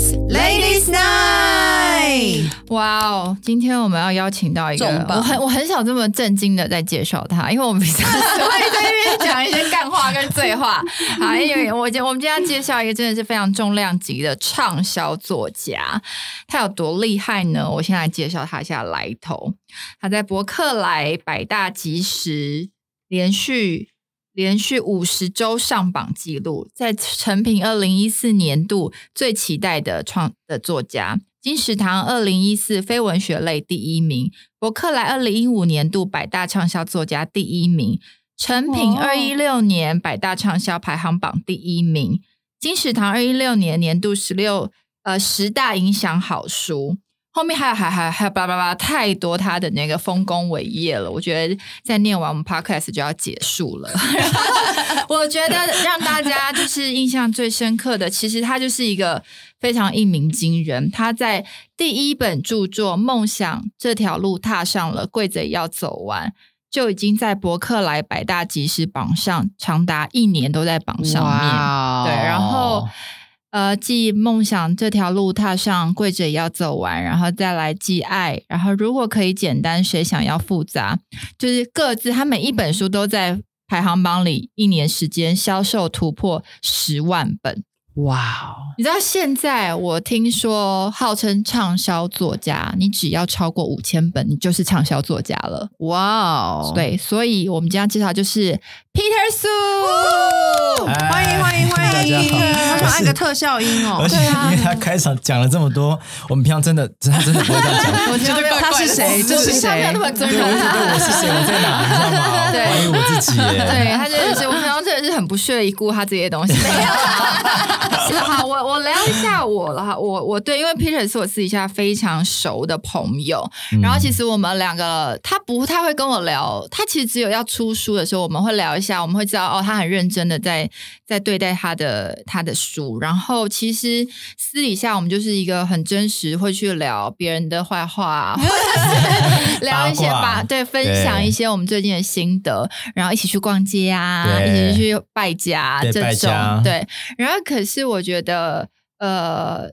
Podcast Ladies Night，哇哦！今天我们要邀请到一个，重磅我很我很少这么震惊的在介绍他，因为我们平常只会在那边讲一些干话跟醉话。好，因为我今我们今天要介绍一个真的是非常重量级的畅销作家，他有多厉害呢？我先来介绍他一下来头。他在博客来百大即时连续连续五十周上榜记录，在成品二零一四年度最期待的创的作家，金石堂二零一四非文学类第一名，伯克莱二零一五年度百大畅销作家第一名，成品哇二一六年百大畅销排行榜第一名，金石堂二一六年年度十六呃十大影响好书。后面还有还还还有叭叭叭太多他的那个丰功伟业了，我觉得在念完我们 podcast 就要结束了。我觉得让大家就是印象最深刻的，其实他就是一个非常一鸣惊人。他在第一本著作《梦想这条路踏上了，跪着也要走完》，就已经在博客来百大即时榜上长达一年都在榜上面。对，然后呃，记梦想这条路踏上，跪着也要走完，然后再来记爱，然后如果可以简单，谁想要复杂？就是各自，他每一本书都在排行榜里，一年时间销售突破十万本。哇哦，你知道现在我听说，号称畅销作家，你只要超过五千本，你就是畅销作家了。哇哦，对，所以我们今天介绍就是 Peter Sue，欢迎欢迎欢迎，大家。好他想按个特效音哦。而，且因为他开场讲了这么多，我们平常真的他真的不会这样讲。我觉得他是谁？这是谁？对，重我是谁，我在哪，你知道吗？对。怀疑我自己。对他真的是，我真的是很不屑一顾他这些东西。没有啦，是好，我我聊一下我了哈，我我对，因为 Peter 是我私底下非常熟的朋友，嗯。然后其实我们两个他不太会跟我聊，他其实只有要出书的时候，我们会聊一下，我们会知道哦，他很认真的在在对待他的他的书，然后其实私底下我们就是一个很真实，会去聊别人的坏话啊，或者是 聊一些八卦。把对分享一些我们最近的心得，然后一起去逛街啊，一起去败家对这种家对，然后可是我觉得呃。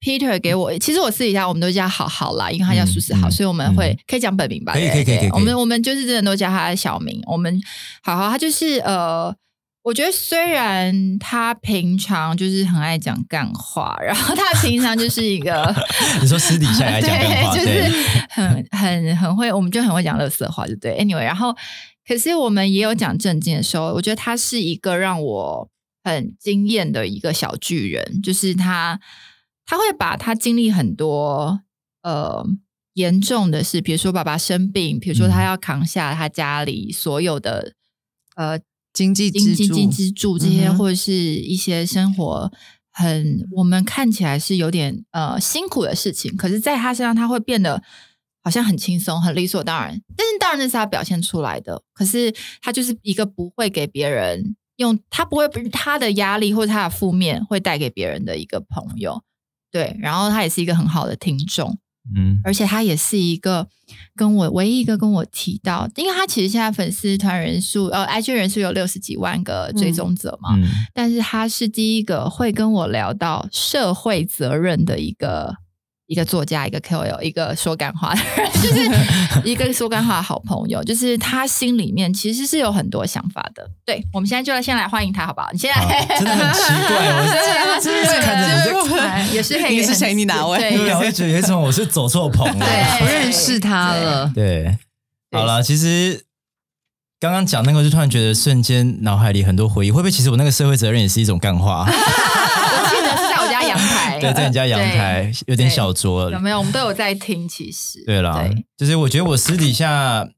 Peter 给我，其实我私底下我们都叫好好啦，因为他叫苏思豪，嗯所以我们会、嗯可以讲本名吧？可以可以可以我们我们就是真的都叫他小名。我们好好，他就是呃，我觉得虽然他平常就是很爱讲干话，然后他平常就是一个 你说私底下爱讲干话，对，就是很很很会，我们就很会讲乐色话，就对。Anyway，然后可是我们也有讲正经的时候，我觉得他是一个让我很惊艳的一个小巨人，就是他他会把他经历很多呃严重的事，比如说爸爸生病，比如说他嗯。要扛下他家里所有的呃经济经济支柱经支柱这些，嗯或者是一些生活很我们看起来是有点呃辛苦的事情，可是在他身上他会变得好像很轻松、很理所当然。但是当然那是他表现出来的，可是他就是一个不会给别人用，他不会他的压力或者他的负面会带给别人的一个朋友。对，然后他也是一个很好的听众。嗯，而且他也是一个跟我唯一一个跟我提到，因为他其实现在粉丝团人数呃，IG 人数有六十几万个追踪者嘛，嗯，但是他是第一个会跟我聊到社会责任的一个一个作家，一个 KOL，一个说干话的人，就是一个说干话的好朋友，就是他心里面其实是有很多想法的。对，我们现在就来先来欢迎他，好不好？你现在好真的很奇怪，我真的是看着你在哎也是黑你是谁你哪位对，我就觉得有一种我是走错棚了。对不认识他了。对，对好了，其实刚刚讲那个，就突然觉得瞬间脑海里很多回忆，会不会其实我那个社会责任也是一种干话？对，在你家阳台有点小酌有没有？我们都有在听，其实。对啦。对，就是我觉得我私底下，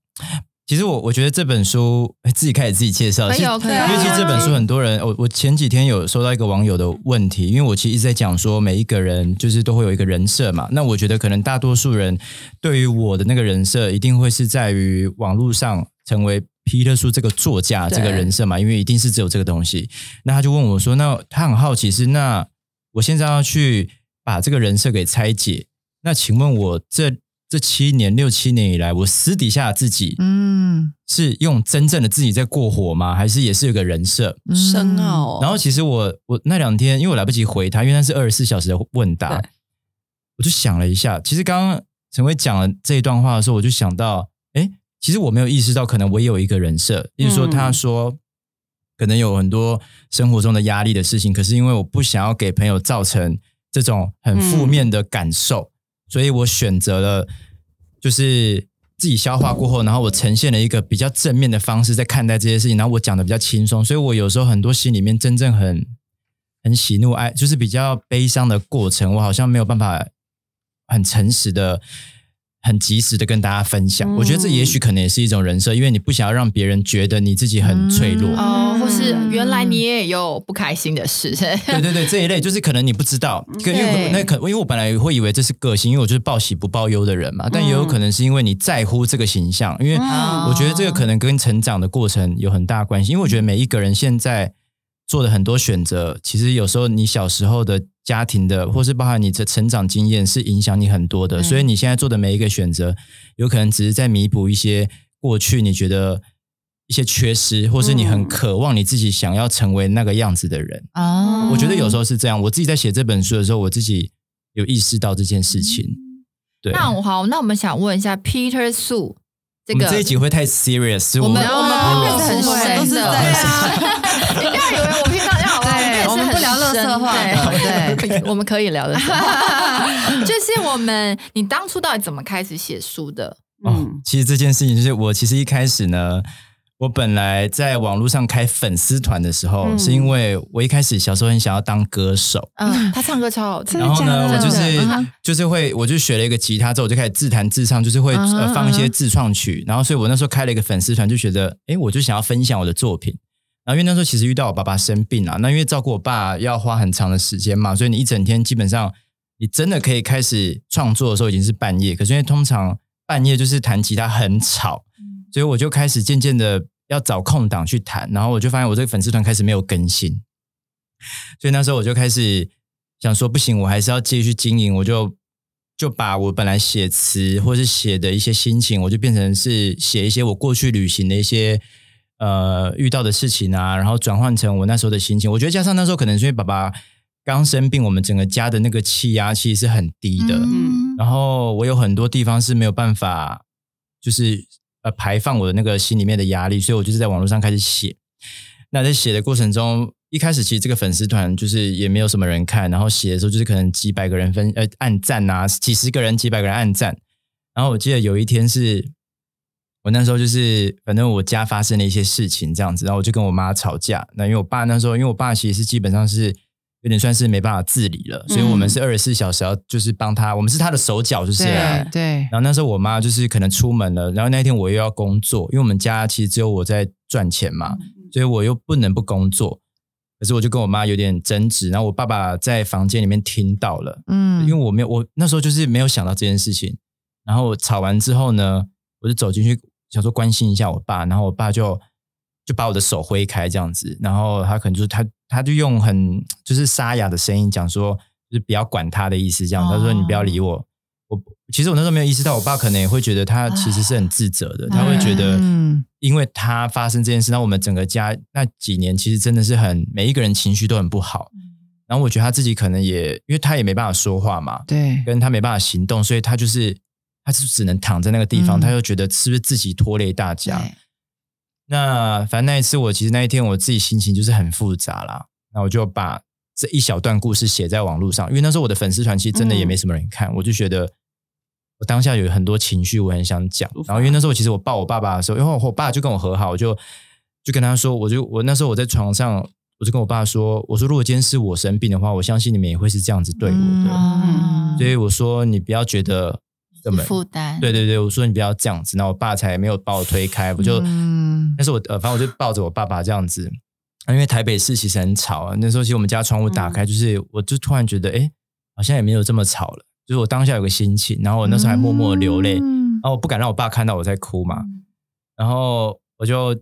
其实我我觉得这本书哎自己开始自己介绍，因为其实这本书很多人，我我前几天有收到一个网友的问题，因为我其实一直在讲说每一个人就是都会有一个人设嘛，那我觉得可能大多数人对于我的那个人设，一定会是在于网络上成为。皮特叔这个作家这个人设嘛，因为一定是只有这个东西。那他就问我说：“那他很好奇是那我现在要去把这个人设给拆解，那请问我这这七年六七年以来，我私底下自己嗯，是用真正的自己在过活吗？还是也是有个人设？嗯深奥、哦。然后其实我我那两天因为我来不及回他，因为那是二十四小时的问答，我就想了一下。其实刚刚陈辉讲了这一段话的时候，我就想到，哎，其实我没有意识到，可能我也有一个人设，例如说他说。可能有很多生活中的压力的事情，可是因为我不想要给朋友造成这种很负面的感受，所以我选择了就是自己消化过后，然后我呈现了一个比较正面的方式在看待这些事情，然后我讲的比较轻松，所以我有时候很多心里面真正很很喜怒哀，就是比较悲伤的过程，我好像没有办法很诚实的。很及时的跟大家分享，嗯我觉得这也许可能也是一种人设，因为你不想要让别人觉得你自己很脆弱。嗯哦，或是原来你也有不开心的事，对对对，这一类就是可能你不知道，可因为那可因为我本来会以为这是个性，因为我就是报喜不报忧的人嘛，但也有可能是因为你在乎这个形象，因为嗯。我觉得这个可能跟成长的过程有很大关系，因为我觉得每一个人现在做的很多选择，其实有时候你小时候的家庭的，或是包含你的成长经验，是影响你很多的，嗯所以你现在做的每一个选择，有可能只是在弥补一些过去你觉得。一些缺失，或是你很嗯渴望你自己想要成为那个样子的人，哦我觉得有时候是这样。我自己在写这本书的时候，我自己有意识到这件事情。对，那我好，那我们想问一下 Peter Su 这个我们这一集会太 serious，我们我我们不会深的，都是在对啊，你不要以为我平常要我们不聊乐色话的对 对，我们可以聊的，就是我们你当初到底怎么开始写书的？哦嗯，其实这件事情就是我其实一开始呢，我本来在网络上开粉丝团的时候，嗯是因为我一开始小时候很想要当歌手。嗯，他唱歌超好听，然后呢，我就是就是会，我就学了一个吉他之后，我就开始自弹自唱，就是会嗯呃放一些自创曲。然后，所以我那时候开了一个粉丝团，就觉得，哎，我就想要分享我的作品。然后，因为那时候其实遇到我爸爸生病了，那因为照顾我爸要花很长的时间嘛，所以你一整天基本上你真的可以开始创作的时候已经是半夜。可是因为通常半夜就是弹吉他很吵，所以我就开始渐渐的要找空档去弹。然后我就发现我这个粉丝团开始没有更新，所以那时候我就开始想说，不行，我还是要继续经营，我就就把我本来写词或是写的一些心情，我就变成是写一些我过去旅行的一些呃遇到的事情啊，然后转换成我那时候的心情。我觉得加上那时候可能是因为爸爸刚生病，我们整个家的那个气压其实是很低的，嗯然后我有很多地方是没有办法，就是呃排放我的那个心里面的压力，所以我就是在网络上开始写。那在写的过程中，一开始其实这个粉丝团就是也没有什么人看，然后写的时候就是可能几百个人分呃按赞啊，几十个人、几百个人按赞。然后我记得有一天是我那时候就是反正我家发生了一些事情这样子，然后我就跟我妈吵架。那因为我爸那时候，因为我爸其实是基本上是有点算是没办法自理了，所以我们是二十四小时要就是帮他，我们是他的手脚就是对，然后那时候我妈就是可能出门了，然后那一天我又要工作，因为我们家其实只有我在赚钱嘛，所以我又不能不工作。可是我就跟我妈有点争执，然后我爸爸在房间里面听到了，嗯，因为我没有我那时候就是没有想到这件事情。然后吵完之后呢，我就走进去想说关心一下我爸，然后我爸就就把我的手挥开这样子，然后他可能就是他他就用很就是沙哑的声音讲说，就是不要管他的意思，这样、他说你不要理我。我其实我那时候没有意识到，我爸可能也会觉得他其实是很自责的，他会觉得嗯因为他发生这件事，那我们整个家那几年其实真的是很每一个人情绪都很不好。然后我觉得他自己可能也，因为他也没办法说话嘛，对，跟他没办法行动，所以他就是他就只能躺在那个地方，嗯他又觉得是不是自己拖累大家？那反正那一次我其实那一天我自己心情就是很复杂啦，那我就把这一小段故事写在网络上，因为那时候我的粉丝团其实真的也没什么人看，我就觉得我当下有很多情绪，我很想讲。然后因为那时候其实我抱我爸爸的时候，因为我爸就跟我和好，我就就跟他说，我就我那时候我在床上，我就跟我爸说，我说如果今天是我生病的话，我相信你们也会是这样子对我的。嗯所以我说你不要觉得怎么负担，对对对，我说你不要这样子，那我爸才没有把我推开，我就，嗯。但是我呃，反正我就抱着我爸爸这样子，因为台北市其实很吵啊，那时候其实我们家窗户打开，就是我就突然觉得，哎，好像也没有这么吵了，就是我当下有个心情，然后我那时候还默默流泪，然嗯后我不敢让我爸看到我在哭嘛，然后我就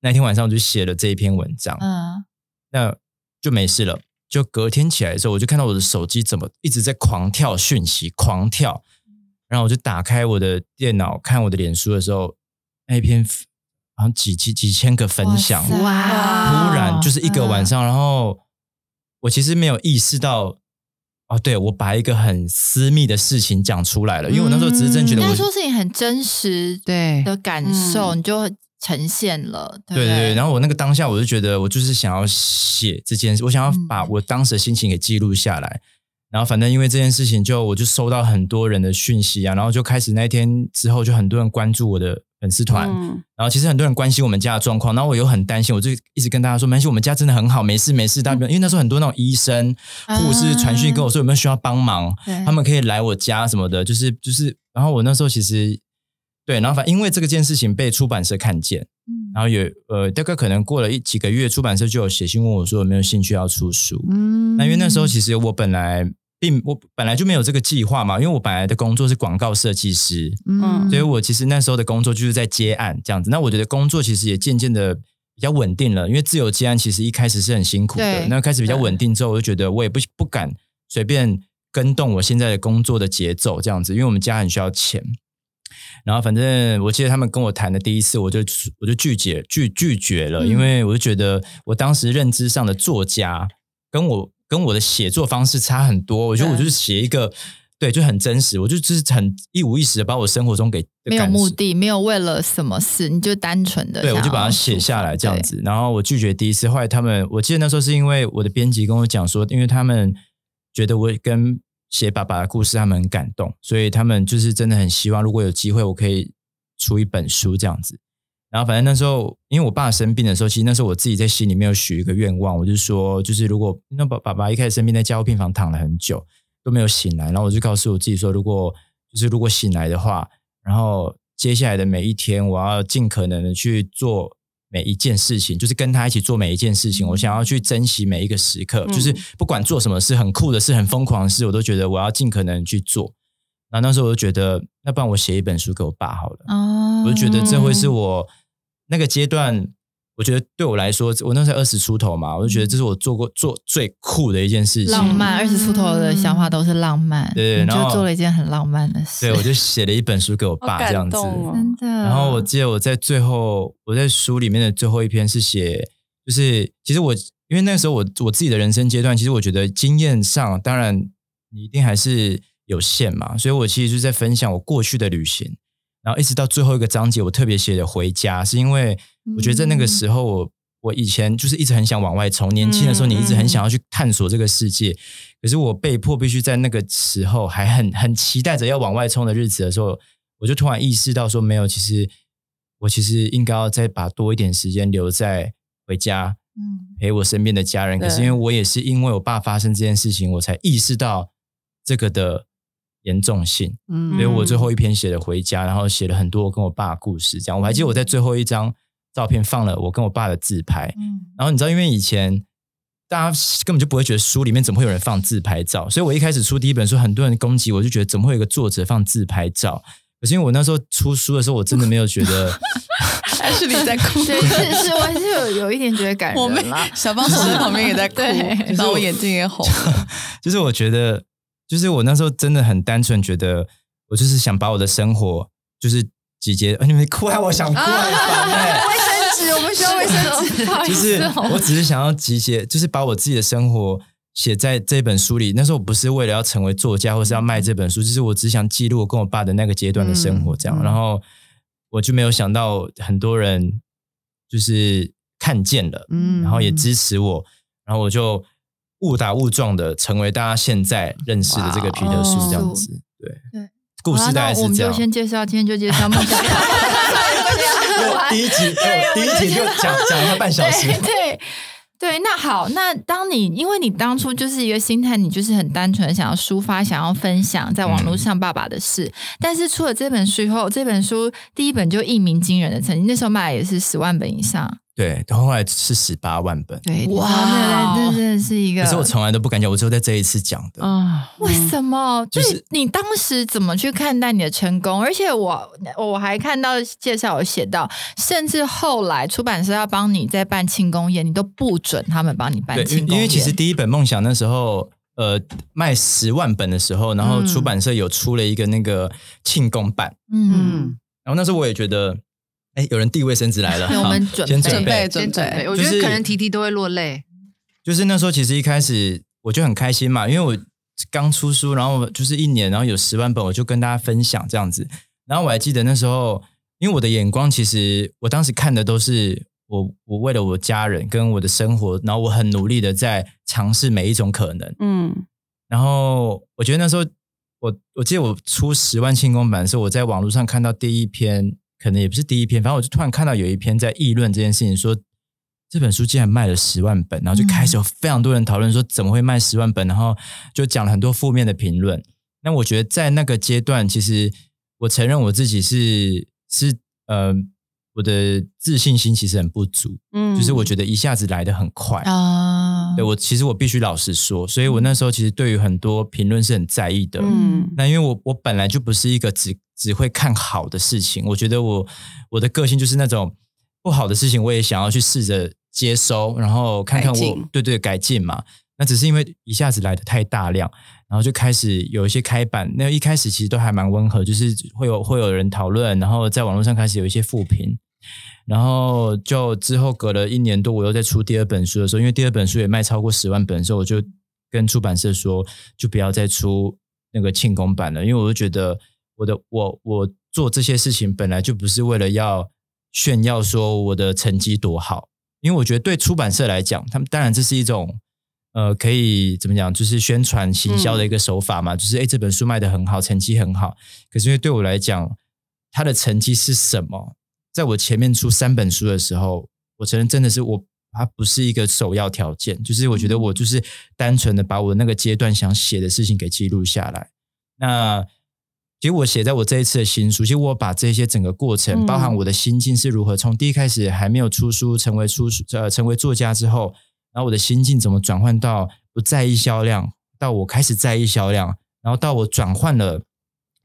那天晚上我就写了这一篇文章，嗯，那就没事了。就隔天起来的时候，我就看到我的手机怎么一直在狂跳讯息，狂跳。然后我就打开我的电脑看我的脸书的时候，那一篇好像几几几千个分享，哇突然就是一个晚上，然后我其实没有意识到。哦，对，我把一个很私密的事情讲出来了，因为我那时候只是真觉得我应该说是你很真实对的感受，你就呈现了，对对对，然后我那个当下，我就觉得我就是想要写这件事，我想要把我当时的心情给记录下来。然后反正因为这件事情，就我就收到很多人的讯息啊，然后就开始那一天之后，就很多人关注我的粉丝团，嗯。然后其实很多人关心我们家的状况，然后我又很担心，我就一直跟大家说，没关系，我们家真的很好，没事没事，大因为那时候很多那种医生、护士传讯跟我说有没有需要帮忙，对。他们可以来我家什么的，就是就是，然后我那时候其实对，然后反因为这个件事情被出版社看见，嗯。然后有呃大概可能过了一几个月，出版社就有写信问我说有没有兴趣要出书。嗯。那因为那时候其实我本来并我本来就没有这个计划嘛，因为我本来的工作是广告设计师，嗯所以我其实那时候的工作就是在接案这样子。那我觉得工作其实也渐渐的比较稳定了，因为自由接案其实一开始是很辛苦的，那开始比较稳定之后，我就觉得我也不不敢随便跟动我现在的工作的节奏这样子，因为我们家很需要钱。然后反正我记得他们跟我谈的第一次，我就我就拒绝拒拒绝了，嗯因为我就觉得我当时认知上的作家跟我跟我的写作方式差很多，我觉得我就是写一个对就很真实，我就只是很一五一十的把我生活中给没有目的，没有为了什么事，你就单纯的对，我就把它写下来这样。子。然后我拒绝第一次，后来他们，我记得那时候是因为我的编辑跟我讲说，因为他们觉得我跟写爸爸的故事，他们很感动，所以他们就是真的很希望，如果有机会，我可以出一本书这样子。然后反正那时候，因为我爸生病的时候，其实那时候我自己在心里面有许一个愿望，我就说，就是如果那爸爸爸一开始生病在加护病房躺了很久都没有醒来，然后我就告诉我自己说，如果就是如果醒来的话，然后接下来的每一天，我要尽可能的去做每一件事情，就是跟他一起做每一件事情。我想要去珍惜每一个时刻，嗯就是不管做什么事，很酷的事、很疯狂的事，我都觉得我要尽可能去做。然后那时候我就觉得，那不然我写一本书给我爸好了。哦，我就觉得这会是我那个阶段，我觉得对我来说，我那时候二十出头嘛，我就觉得这是我做过做最酷的一件事情。浪漫，二十出头的想法都是浪漫，你对然后就做了一件很浪漫的事，对，我就写了一本书给我爸这样子。哦真的。然后我记得我在最后，我在书里面的最后一篇是写，就是其实我因为那时候我我自己的人生阶段，其实我觉得经验上，当然你一定还是有限嘛，所以我其实就是在分享我过去的旅行，然后一直到最后一个章节，我特别写的回家，是因为我觉得在那个时候我。我以前就是一直很想往外冲，年轻的时候你一直很想要去探索这个世界，可是我被迫必须在那个时候还很很期待着要往外冲的日子的时候，我就突然意识到说，没有，其实我其实应该要再把多一点时间留在回家嗯陪我身边的家人。可是因为我也是因为我爸发生这件事情，我才意识到这个的严重性，嗯所以我最后一篇写了回家，然后写了很多我跟我爸的故事。这样，我还记得我在最后一张照片放了我跟我爸的自拍。嗯然后你知道，因为以前大家根本就不会觉得书里面怎么会有人放自拍照，所以我一开始出第一本书，很多人攻击我，就觉得怎么会有一个作者放自拍照？可是因为我那时候出书的时候，我真的没有觉得，还是你在哭？对，是是，我还是有有一点觉得感人了。小帮手在旁边也在哭，对然后我眼睛也红了。就是我觉得，就是我那时候真的很单纯，觉得我就是想把我的生活就是集结。啊、你们哭啊，我想哭，很烦 欸卫生纸，我们需要卫生纸。就是哦我只是想要集结，就是把我自己的生活写在这本书里。那时候我不是为了要成为作家，或是要卖这本书，就是我只想记录我跟我爸的那个阶段的生活，这样。然后我就没有想到很多人就是看见了，嗯然后也支持我，然后我就误打误撞的成为大家现在认识的这个皮特树这样子。对对，故事大概是这样我们就。先介绍，今天就介绍梦想。第一集，哦第一集就讲讲了半小时。对对对，那好，那当你因为你当初就是一个心态，你就是很单纯地想要抒发、想要分享在网络上爸爸的事，但是出了这本书以后，这本书第一本就一鸣惊人的成绩，那时候卖也是十万本以上。对，后来是十八万本。对，哇哇，那真的是一个。可是我从来都不敢讲，我只有在这一次讲的。啊，为什么？就就是是你当时怎么去看待你的成功？而且我我还看到介绍有写到，甚至后来出版社要帮你在办庆功宴，你都不准他们帮你办对，庆功宴。因为其实第一本梦想那时候，呃卖十万本的时候，然后嗯出版社有出了一个那个庆功版，嗯，嗯，然后那时候我也觉得，哎，有人递卫生纸来了，对 我们准备好先准备准备，我觉得可能提提都会落泪。就是那时候其实一开始我就很开心嘛，因为我刚出书，然后就是一年，然后有十万本，我就跟大家分享这样子。然后我还记得那时候，因为我的眼光其实我当时看的都是我我为了我家人跟我的生活，然后我很努力的在尝试每一种可能。嗯然后我觉得那时候我我记得我出十万庆功版的时候，我在网络上看到第一篇，可能也不是第一篇，反正我就突然看到有一篇在议论这件事情，说这本书竟然卖了十万本，然后就开始有非常多人讨论说怎么会卖十万本，然后就讲了很多负面的评论。那我觉得在那个阶段，其实我承认我自己是是呃我的自信心其实很不足，嗯就是我觉得一下子来的很快。啊，对我其实我必须老实说，所以我那时候其实对于很多评论是很在意的。嗯那因为我我本来就不是一个只只会看好的事情，我觉得我我的个性就是那种不好的事情我也想要去试着接收，然后看看我对对改进嘛。那只是因为一下子来的太大量，然后就开始有一些开板。那一开始其实都还蛮温和，就是会有会有人讨论，然后在网络上开始有一些负评。然后就之后隔了一年多，我又在出第二本书的时候，因为第二本书也卖超过十万本的时候，我就跟出版社说，就不要再出那个庆功版了，因为我就觉得我的我我做这些事情本来就不是为了要炫耀说我的成绩多好，因为我觉得对出版社来讲，他们当然这是一种呃可以怎么讲，就是宣传行销的一个手法嘛，就是哎这本书卖的很好，成绩很好，可是因为对我来讲，它的成绩是什么？在我前面出三本书的时候，我承认真的是我，它不是一个首要条件，就是我觉得我就是单纯的把我那个阶段想写的事情给记录下来。那其实我写在我这一次的新书，其实我把这些整个过程，嗯包含我的心境是如何，从第一开始还没有出书，成为出书呃成为作家之后，然后我的心境怎么转换到不在意销量，到我开始在意销量，然后到我转换了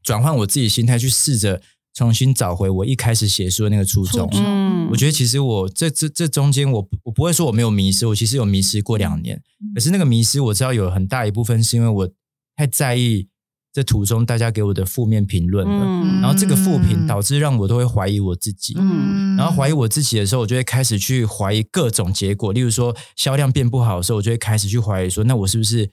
转换我自己心态，去试着重新找回我一开始写书的那个初衷。嗯。我觉得其实我这这这中间我，我不会说我没有迷失，我其实有迷失过两年。可是那个迷失，我知道有很大一部分是因为我太在意这途中大家给我的负面评论了，嗯。然后这个负评导致让我都会怀疑我自己。嗯。然后怀疑我自己的时候，我就会开始去怀疑各种结果，例如说销量变不好的时候，我就会开始去怀疑说，那我是不是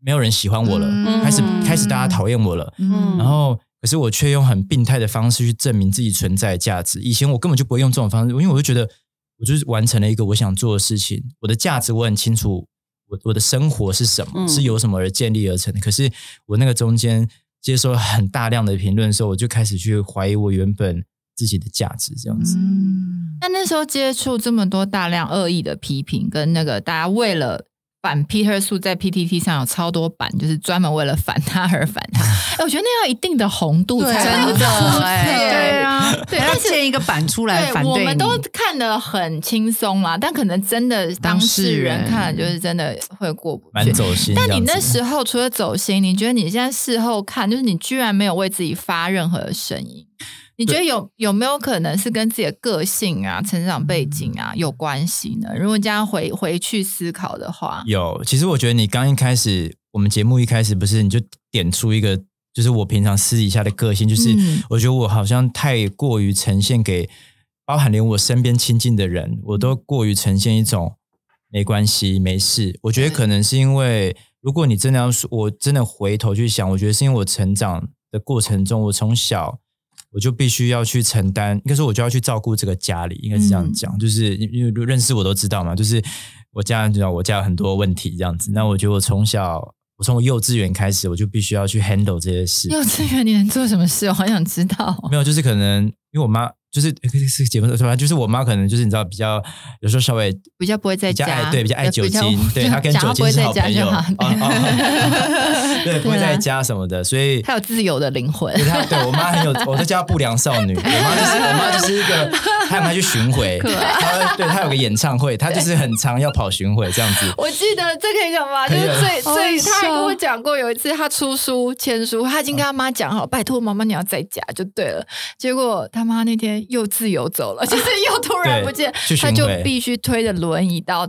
没有人喜欢我了？嗯。开始开始大家讨厌我了，嗯。然后可是我却用很病态的方式去证明自己存在的价值。以前我根本就不会用这种方式，因为我就觉得我就是完成了一个我想做的事情，我的价值我很清楚，我我的生活是什么，嗯是由什么而建立而成的。可是我那个中间接收了很大量的评论的时候，我就开始去怀疑我原本自己的价值，这样子。嗯，那那时候接触这么多大量恶意的批评，跟那个大家为了反 Peter 素在 PTT 上有超多版，就是专门为了反他而反他。哎，我觉得那要一定的红度才对对啊，对，要但是。建一个版出来反对，我们都看得很轻松啦，但可能真的当事人看了就是真的会过不蛮去。走心但你那时候除了走心，你觉得你现在事后看，就是你居然没有为自己发任何的声音，你觉得有有没有可能是跟自己的个性啊、成长背景啊有关系呢？如果这样回回去思考的话，有，其实我觉得你刚一开始，我们节目一开始不是你就点出一个，就是我平常私底下的个性，就是嗯我觉得我好像太过于呈现给，包含连我身边亲近的人，我都过于呈现一种没关系、没事。我觉得可能是因为，如果你真的要说，我真的回头去想，我觉得是因为我成长的过程中，我从小。我就必须要去承担，应该说我就要去照顾这个家里，应该是这样讲，就是因为认识我都知道嘛，就是我家人知道我家有很多问题这样子。那我觉得我从小，我从我幼稚园开始，我就必须要去 handle 这些事。幼稚园你能做什么事？我好想知道。没有，就是可能因为我妈就是是节目说吧，就是我妈可能就是你知道比较有时候稍微比较不会在比较家，爱对比较爱酒精，对她跟酒精是不会在家好朋友，对，不会在家什么的，所以 她有自由的灵魂对。她对我妈很有，我在叫她不良少女。我妈就是我妈就是一个，她很爱去巡回，她对她有个演唱会，她就是很常要跑巡回这样子。我记得这可以讲吗？就是最最，好笑他还跟我讲过，有一次她出书签书，她已经跟她妈讲好，拜托妈妈你要在家就对了。结果他妈那天又自由走了，就是又突然不见，他就必须推着轮椅到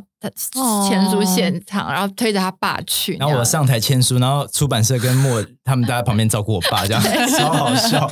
签书现场，然后推着他爸去。然后我上台签书，然后出版社跟莫他们大家旁边照顾我爸，这样 超好笑。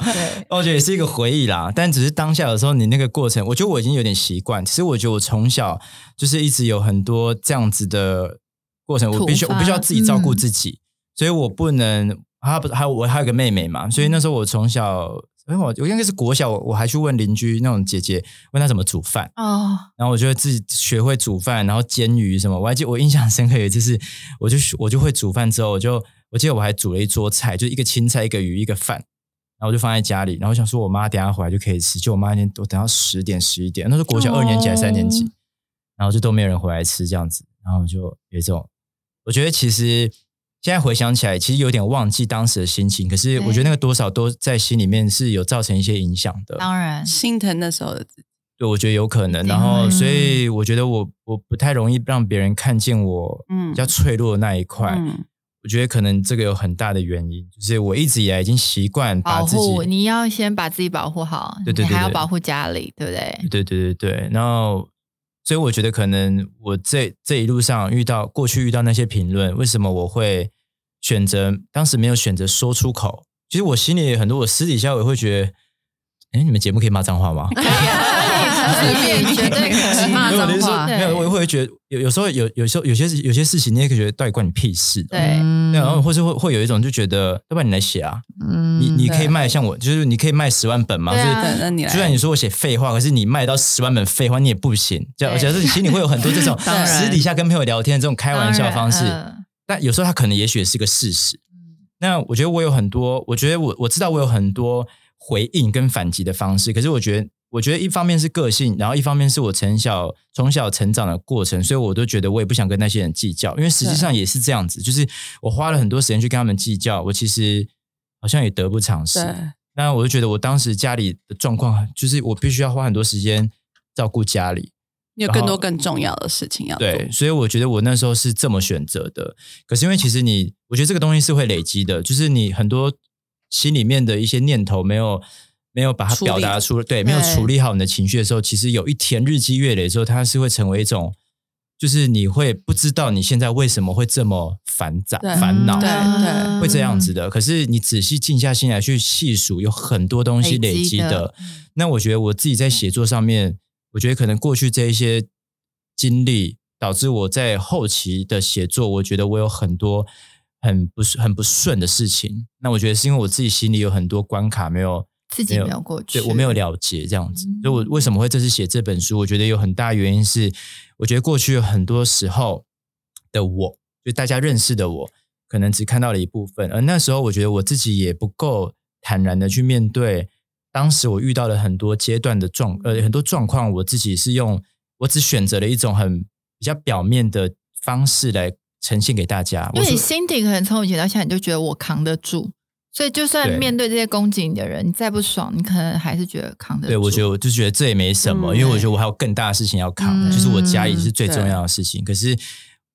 我觉得也是一个回忆啦，但只是当下有时候你那个过程，我觉得我已经有点习惯。其实我觉得我从小就是一直有很多这样子的过程，我必须我必须要自己照顾嗯自己，所以我不能。他不还有我还有个妹妹嘛，所以那时候我从小，因为我我应该是国小，我我还去问邻居那种姐姐，问她怎么煮饭，哦，然后我就会自己学会煮饭，然后煎鱼什么。我还记得我印象深刻有一次是，我就我就会煮饭之后，我就我记得我还煮了一桌菜，就一个青菜一个鱼一个饭，然后我就放在家里，然后我想说我妈等下回来就可以吃，就我妈那天我等到十点十一点，那时候国小二年级还是三年级，哦然后就都没有人回来吃这样子，然后就有一种，我觉得其实。现在回想起来，其实有点忘记当时的心情，可是我觉得那个多少都在心里面是有造成一些影响的。当然，心疼那时候的自己。对，我觉得有可能。然后，所以我觉得我我不太容易让别人看见我嗯比较脆弱的那一块。嗯，我觉得可能这个有很大的原因，就是我一直以来已经习惯把自保护己，你要先把自己保护好，对对对对你还要保护家里，对不对？对对对对。然后，所以我觉得可能我这这一路上遇到过去遇到那些评论，为什么我会选择当时没有选择说出口？其实我心里很多，我私底下我也会觉得，哎，你们节目可以骂脏话吗？随便绝对可以骂没有，我是说脏话没有，我会觉得有有时候有有时候有些有些事情，你也可以觉得到底关你屁事。对，然后或是会会有一种就觉得，要不然你来写啊，嗯你你可以卖像我，就是你可以卖十万本嘛，所对啊以对，那你来，虽然你说我写废话，可是你卖到十万本废话，你也不行。这样，对而且是心里会有很多这种 私底下跟朋友聊天的这种开玩笑方式，但有时候它可能也许也是个事实。那我觉得我有很多，我觉得我我知道我有很多回应跟反击的方式，可是我觉得，我觉得一方面是个性，然后一方面是我从小从小成长的过程，所以我都觉得我也不想跟那些人计较，因为实际上也是这样子，就是我花了很多时间去跟他们计较，我其实好像也得不偿失。对，那我就觉得我当时家里的状况，就是我必须要花很多时间照顾家里，你有更多更重要的事情要做。对，所以我觉得我那时候是这么选择的。可是因为其实你，我觉得这个东西是会累积的，就是你很多心里面的一些念头没有没有把它表达出，对，没有对处理好你的情绪的时候，其实有一天日积月累之后，它是会成为一种，就是你会不知道你现在为什么会这么烦躁、对烦恼。对嗯会这样子的，可是你仔细静下心来去细数，有很多东西累累积的积的。那我觉得我自己在写作上面，我觉得可能过去这一些经历，导致我在后期的写作，我觉得我有很多很不很不顺的事情。那我觉得是因为我自己心里有很多关卡没有自己没有过去，对我没有了解这样子，嗯所以我为什么会这次写这本书？我觉得有很大原因是，我觉得过去有很多时候的我，就大家认识的我，可能只看到了一部分，而那时候我觉得我自己也不够坦然的去面对，当时我遇到了很多阶段的状呃很多状况，我自己是用我只选择了一种很比较表面的方式来呈现给大家。因为你心底可能从以前到现在，你就觉得我扛得住，所以就算面对这些攻击你的人，你再不爽，你可能还是觉得扛得住。对，我觉得我就觉得这也没什么，嗯因为我觉得我还有更大的事情要扛，嗯就是我家里是最重要的事情。可是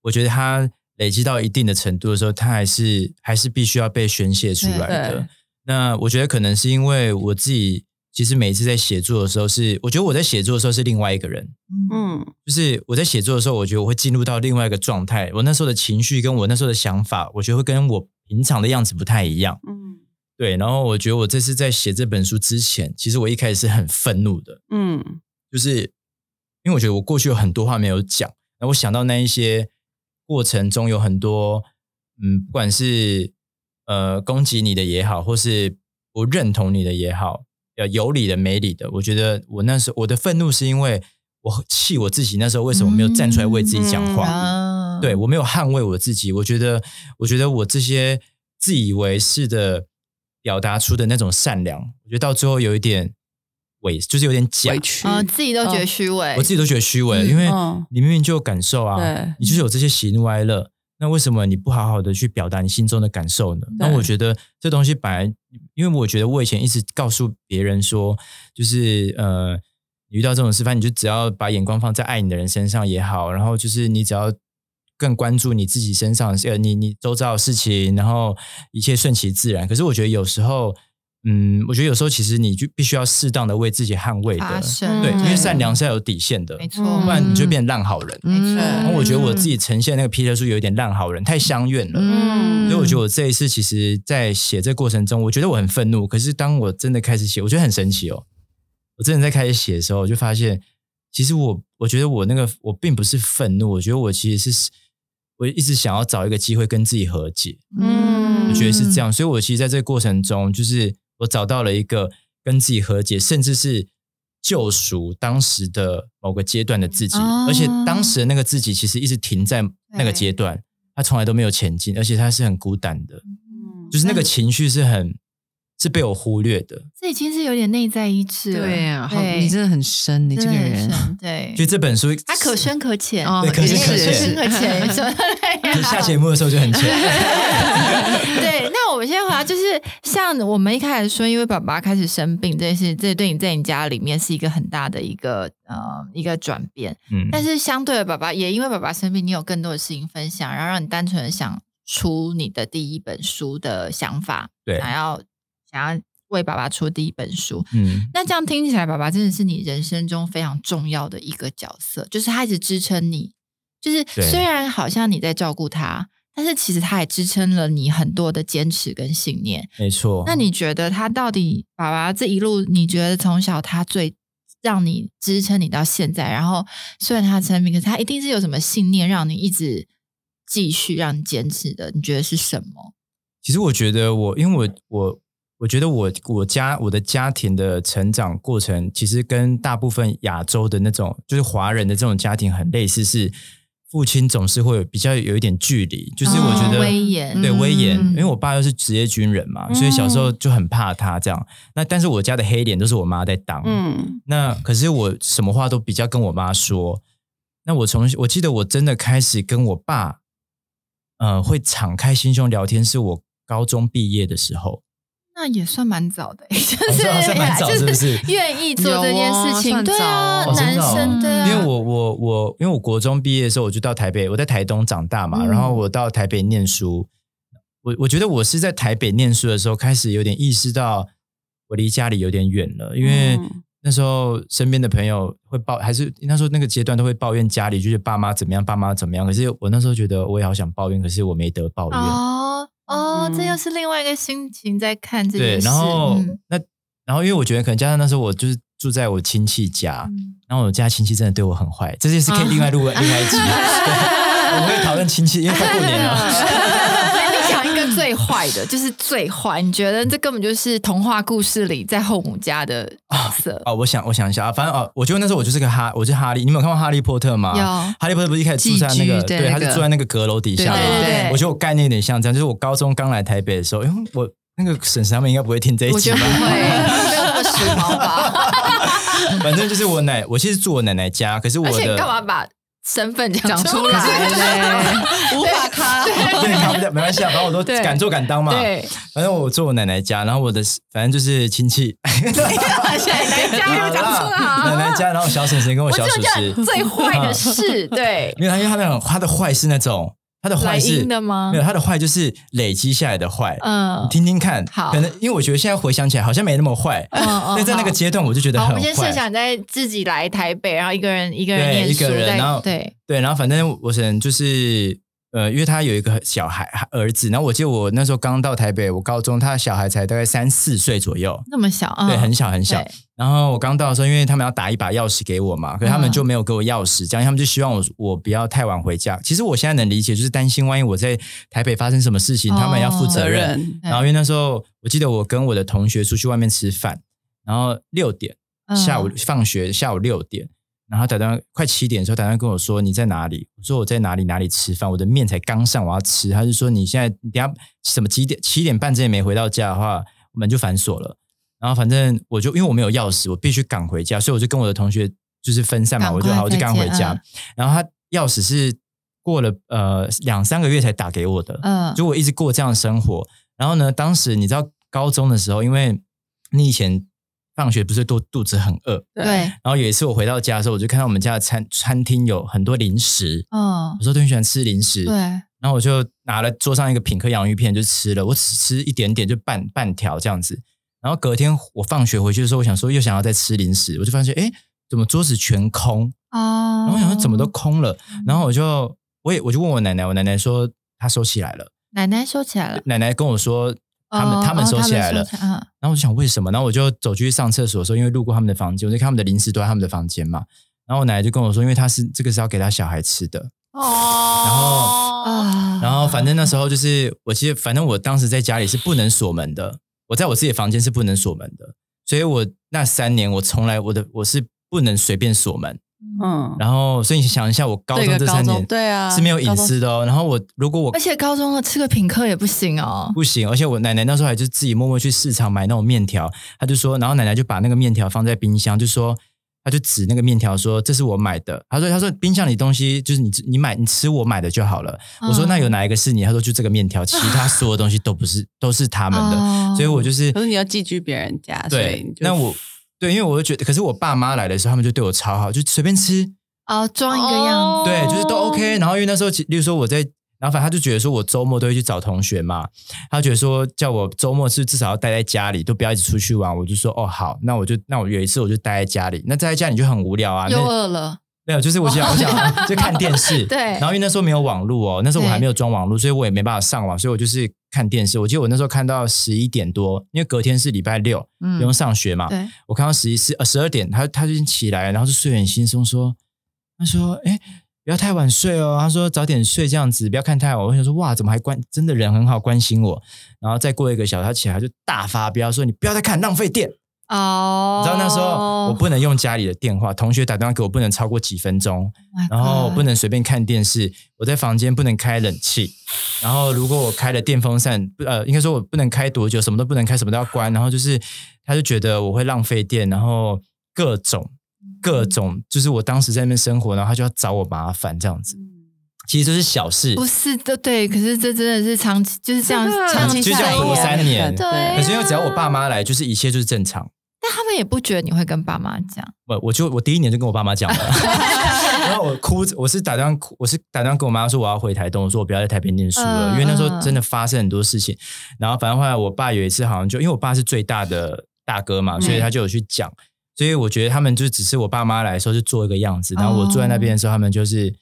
我觉得它累积到一定的程度的时候，它还是还是必须要被宣泄出来的。那我觉得可能是因为我自己，其实每次在写作的时候是，我觉得我在写作的时候是另外一个人，嗯，嗯，就是我在写作的时候，我觉得我会进入到另外一个状态，我那时候的情绪跟我那时候的想法，我觉得会跟我平常的样子不太一样。嗯。对，然后我觉得我这次在写这本书之前，其实我一开始是很愤怒的，嗯。就是因为我觉得我过去有很多话没有讲，那我想到那一些过程中有很多，嗯，不管是呃攻击你的也好，或是不认同你的也好，呃有理的没理的，我觉得我那时候我的愤怒是因为我气我自己那时候为什么没有站出来为自己讲话，啊，对我没有捍卫我自己，我觉得，我觉得我这些自以为是的表达出的那种善良，我觉得到最后有一点伪，就是有点假委，屈，啊，自己都觉得虚伪，我自己都觉得虚伪，嗯因为嗯。你明明就有感受啊，你就是有这些喜怒哀乐，那为什么你不好好的去表达你心中的感受呢？那我觉得这东西本来，因为我觉得我以前一直告诉别人说，就是呃，你遇到这种事，反正你就只要把眼光放在爱你的人身上也好，然后就是你只要更关注你自己身上，呃，你你周遭的事情，然后一切顺其自然。可是我觉得有时候嗯，我觉得有时候其实你就必须要适当的为自己捍卫的，对，嗯因为善良是要有底线的，没错，嗯不然你就变烂好人。没错然后我觉得我自己呈现那个 Peter 书有一点烂好人，太相怨了。嗯所以我觉得我这一次其实，在写这个过程中，我觉得我很愤怒。可是当我真的开始写，我觉得很神奇哦。我真的在开始写的时候，我就发现，其实我我觉得我那个我并不是愤怒，我觉得我其实是我一直想要找一个机会跟自己和解。嗯我觉得是这样，所以我其实在这个过程中，就是我找到了一个跟自己和解，甚至是救赎当时的某个阶段的自己，哦而且当时的那个自己其实一直停在那个阶段，他从来都没有前进，而且他是很孤单的，就是那个情绪是很是被我忽略的。这已经是有点内在一致了。对啊，好，对你真的很深，你这个人，深对就，这本书，它可深可浅，哦对可深可可深可浅，没错。就下节目的时候就很浅。我先回答，就是像我们一开始说，因为爸爸开始生病，这件事这对你在你家里面是一个很大的一个呃一个转变。嗯，但是相对的，爸爸也因为爸爸生病，你有更多的事情分享，然后让你单纯的想出你的第一本书的想法，对想要想要为爸爸出第一本书。嗯，那这样听起来，爸爸真的是你人生中非常重要的一个角色，就是他一直支撑你。就是虽然好像你在照顾他，但是其实他也支撑了你很多的坚持跟信念。没错。那你觉得他到底爸爸这一路，你觉得从小他最让你支撑你到现在，然后虽然他成名，可是他一定是有什么信念让你一直继续让你坚持的？你觉得是什么？其实我觉得我，因为我我我觉得我我家我的家庭的成长过程，其实跟大部分亚洲的那种就是华人的这种家庭很类似，是父亲总是会有比较有一点距离，就是我觉哦得、威严对威严，嗯因为我爸又是职业军人嘛，所以小时候就很怕他这样。那但是我家的黑脸都是我妈在当，嗯那可是我什么话都比较跟我妈说。那我从我记得我真的开始跟我爸，呃，会敞开心胸聊天，是我高中毕业的时候。那也算蛮早的、欸，就哦是、愿意做这件事情，对啊，男生对啊，因为我我我，因为我国中毕业的时候，我就到台北，我在台东长大嘛，嗯然后我到台北念书。我我觉得我是在台北念书的时候，开始有点意识到我离家里有点远了，因为嗯那时候身边的朋友会抱，还是那时候那个阶段都会抱怨家里，就是爸妈怎么样，爸妈怎么样。可是我那时候觉得我也好想抱怨，可是我没得抱怨。哦哦，嗯这又是另外一个心情在看这对，件事。然后、嗯那然后因为我觉得可能加上那时候我就是住在我亲戚家，嗯然后我家亲戚真的对我很坏，这件事可以另外录、另外一集。对我会讨论亲戚，因为快过年了。最坏的，就是最坏，你觉得这根本就是童话故事里在后母家的角色。哦，我想我想一下啊，反正哦，我觉得那时候我就是个哈，我是哈利。你们有看过《哈利波特》吗？有哈利波特不是一开始住在那个，对，他是住在那个阁楼底下嘛。对对我觉得我概念有点像这样，就是我高中刚来台北的时候，因为我那个婶婶他们应该不会听这一集吧？不会，没有那么时髦吧？反正就是我奶，我其实住我奶奶家，可是我的你干嘛把身份讲讲出来。来嘞，无法卡，对，卡不掉，没关系啊，反正我都敢做敢当嘛。对，反正我住我奶奶家，然后我的反正就是亲戚，奶奶家又讲出来奶奶家，然后小婶婶跟我我小叔叔，最坏的事，对，因为他，因为他那种他的坏是那种他的坏是阴的吗？没有，他的坏就是累积下来的坏。嗯。你听听看，好。可能因为我觉得现在回想起来好像没那么坏，嗯嗯 但在那个阶段我就觉得好，很坏。我们先设想在自己来台北，然后一个人一个人对念书，一个人然后对，对，然后反正我想就是呃，因为他有一个小孩儿子，然后我记得我那时候刚到台北，我高中，他的小孩才大概三四岁左右，那么小，啊对，很小很小。然后我刚到的时候，因为他们要打一把钥匙给我嘛，可是他们嗯就没有给我钥匙，这样他们就希望我我不要太晚回家。其实我现在能理解，就是担心万一我在台北发生什么事情，哦他们要负责责任。然后因为那时候我记得我跟我的同学出去外面吃饭，然后六点嗯下午放学下午六点，然后打电话快七点的时候打电话跟我说你在哪里？我说我在哪里哪里吃饭，我的面才刚上我要吃，他就说你现在你等下什么几点七点半之前没回到家的话，门就反锁了。然后反正我就因为我没有钥匙，我必须赶回家，所以我就跟我的同学就是分散嘛，我就好我就赶回家。嗯然后他钥匙是过了呃两三个月才打给我的，嗯就我一直过这样的生活。然后呢，当时你知道高中的时候，因为你以前放学不是都肚子很饿，对，然后有一次我回到家的时候，我就看到我们家的餐餐厅有很多零食，嗯。有时候都很喜欢吃零食，对，然后我就拿了桌上一个品客洋芋片就吃了，我只吃一点点，就半半条这样子。然后隔天我放学回去的时候，我想说又想要再吃零食，我就发现哎，怎么桌子全空？哦，然后我想说怎么都空了，然后我就我也我就问我奶奶，我奶奶说她收起来了。奶奶收起来了，奶奶跟我说他们、哦他们收哦起来了。然后我就想为什么？然后我就走去上厕所的时候，因为路过他们的房间，我就看他们的零食都在他们的房间嘛。然后我奶奶就跟我说，因为他是这个是要给他小孩吃的。哦，然后啊然后反正那时候就是，我其实反正我当时在家里是不能锁门的，我在我自己的房间是不能锁门的，所以我那三年我从来我的我是不能随便锁门。嗯，然后所以你想一下，我高中这三年对啊是没有隐私的哦。然后我如果我而且高中了吃个品客也不行哦。不行，而且我奶奶那时候还就自己默默去市场买那种面条，她就说，然后奶奶就把那个面条放在冰箱，就说，她就指那个面条说这是我买的，她说她说冰箱里东西就是你你买你吃我买的就好了，我说嗯那有哪一个是你？她说就这个面条，其他所有东西都不是都是他们的，哦。所以我就是可是你要寄居别人家，所以对那我对，因为我就觉得，可是我爸妈来的时候，他们就对我超好，就随便吃，啊装一个样子，对，就是都 OK。然后因为那时候，例如说我在，然后反正他就觉得说我周末都会去找同学嘛，他觉得说叫我周末是至少要待在家里，都不要一直出去玩。我就说哦好，那我就那我有一次我就待在家里，那待在家里就很无聊啊。又那饿了，没有，就是我想我想就看电视，对然后因为那时候没有网络哦，那时候我还没有装网络，所以我也没办法上网，所以我就是看电视。我记得我那时候看到十一点多，因为隔天是礼拜六，嗯不用上学嘛。对，我看到十一十呃十二点，他他就已经起来，然后就睡得很轻松，说他说哎。不要太晚睡哦。他说早点睡这样子，不要看太晚。我想说哇，怎么还关？真的人很好，关心我。然后再过一个小时，他起来就大发飙，说你不要再看，浪费电。哦，你知道那时候我不能用家里的电话，同学打电话给我不能超过几分钟，Oh 然后 God 不能随便看电视，我在房间不能开冷气，然后如果我开了电风扇，不呃，应该说我不能开多久，什么都不能开，什么都要关，然后就是他就觉得我会浪费电，然后各种各种，就是我当时在那边生活，然后他就要找我麻烦这样子，其实这是小事，不是的，对，可是这真的是长期就是这样长期就这样活三年。对。啊可是因为只要我爸妈来，就是一切就是正常。但他们也不觉得你会跟爸妈讲，我我就我第一年就跟我爸妈讲了，然后我哭，我是打算哭，我是打算跟我妈说我要回台东，我说我不要在台北念书了，嗯因为那时候真的发生很多事情。然后反正后来我爸有一次好像就因为我爸是最大的大哥嘛，所以他就有去讲，所以我觉得他们就只是我爸妈来的时候就做一个样子，然后我坐在那边的时候，他们就是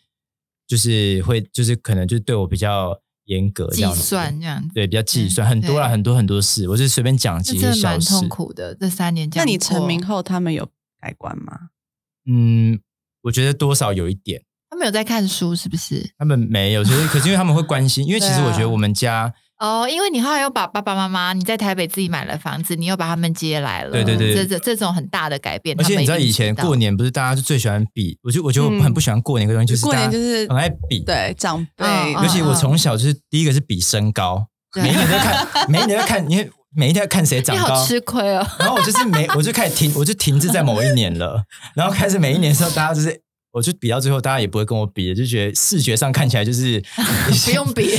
就是会就是可能就对我比较严格这计。算这样子，对，比较计算很多啦，很多很多事，我是随便讲这几真的蛮个小事。痛苦的。这三年这那，你成名，后，他们有改观吗？嗯，我觉得多少有一点。他们有在看书是不是？他们没有，就是可是因为他们会关心，因为其实我觉得我们家，哦，因为你后来又把爸爸妈妈，你在台北自己买了房子，你又把他们接来了，对对对这这这种很大的改变，而且你知道以前道过年不是大家就最喜欢比，我就我就嗯很不喜欢过年这个东西，就是过年就是很爱比，，对长辈，尤其我从小就是第一个是比身高，每一年都看，每一年都看，因为每一天要看谁长你好高。吃亏哦。然后我就是每我就开始停，我就停滞在某一年了，然后开始每一年的时候，大家就是。我就比到最后，大家也不会跟我比了，就觉得视觉上看起来就是 不用比，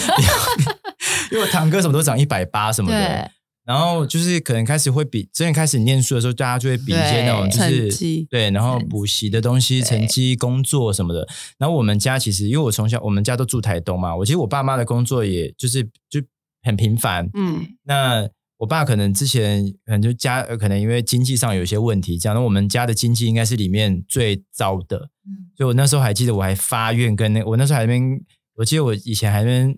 因为我堂哥什么都长一百八什么的，然后就是可能开始会比，之前开始念书的时候，大家就会比一些那种就是绩对，然后补习的东西、成绩、工作什么的。然后我们家其实因为我从小我们家都住台东嘛，我其实我爸妈的工作也就是就很平凡。嗯，那我爸可能之前可能就家呃可能因为经济上有一些问题，这样。那我们家的经济应该是里面最糟的，嗯所以我那时候还记得我还发愿跟那我那时候还边，我记得我以前还边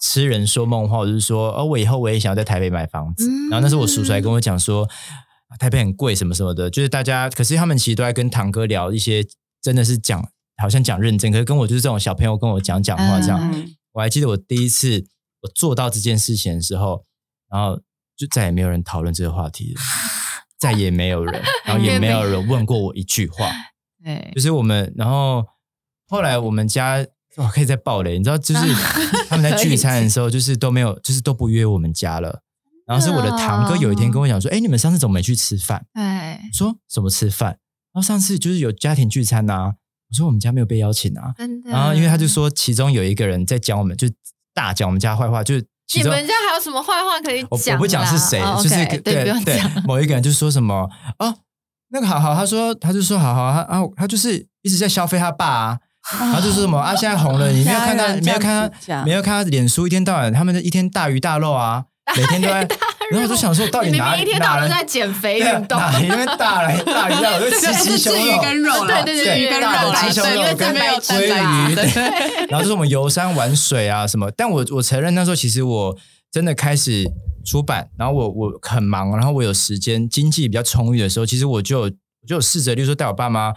痴人说梦话，我就是说哦，我以后我也想要在台北买房子。嗯然后那时候我叔叔还跟我讲说，啊台北很贵什么什么的，就是大家，可是他们其实都在跟堂哥聊一些真的是讲好像讲认真，可是跟我就是这种小朋友跟我讲讲话这样。嗯我还记得我第一次我做到这件事情的时候，然后就再也没有人讨论这个话题了，再也没有人，然后也没有人问过我一句话。对就是我们，然后后来我们家哇，可以再爆雷，你知道，就是 他们在聚餐的时候，就是都没有，就是都不约我们家了。然后是我的堂哥有一天跟我讲说：“哎，你们上次怎么没去吃饭？”对我说：“什么吃饭？”然后上次就是有家庭聚餐呐、我说：“我们家没有被邀请啊。真”的。然后因为他就说，其中有一个人在讲我们，就大讲我们家坏话，就是你们家还有什么坏话可以讲？我我不讲是谁，哦就是对，对讲。某一个人就说什么哦，那个好好，他说他就说好好，他啊他就是一直在消费他爸啊，然后就是什么啊现在红了，你没有看到 家人没有看他没有看他脸书一天到晚他们的一天大鱼大肉啊，每天都在，然后我就想说，到底哪一天到晚都哪来在减肥运动，哪里那边大来大鱼大肉，我就吃鸡胸肉，鱼跟肉啦，对对对鱼跟肉啦，大鸡胸对，因为肉跟鱼，对，然后就是我们游山玩水啊什么。但我我承认那时候其实我真的开始出版，然后我我很忙，然后我有时间，经济比较充裕的时候，其实我就我就有试着，例如说带我爸妈，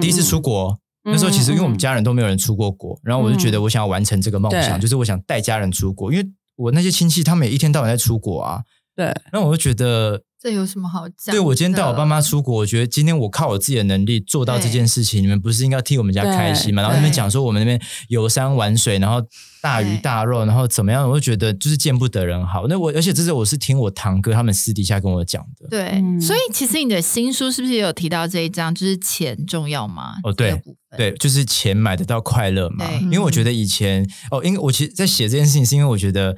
第一次出国。那时候其实因为我们家人都没有人出过国，然后我就觉得我想要完成这个梦想，就是我想带家人出国，因为我那些亲戚他们也一天到晚在出国啊，对，然后我就觉得这有什么好讲的？对我今天带我爸妈出国，我觉得今天我靠我自己的能力做到这件事情，你们不是应该替我们家开心吗？然后那边讲说我们那边游山玩水，然后大鱼大肉，然后怎么样？我就觉得就是见不得人好。那我而且这是我是听我堂哥他们私底下跟我讲的。对，嗯所以其实你的新书是不是也有提到这一章，就是钱重要吗？哦对对，就是钱买得到快乐嘛对。因为我觉得以前哦，因为我其实在写这件事情，是因为我觉得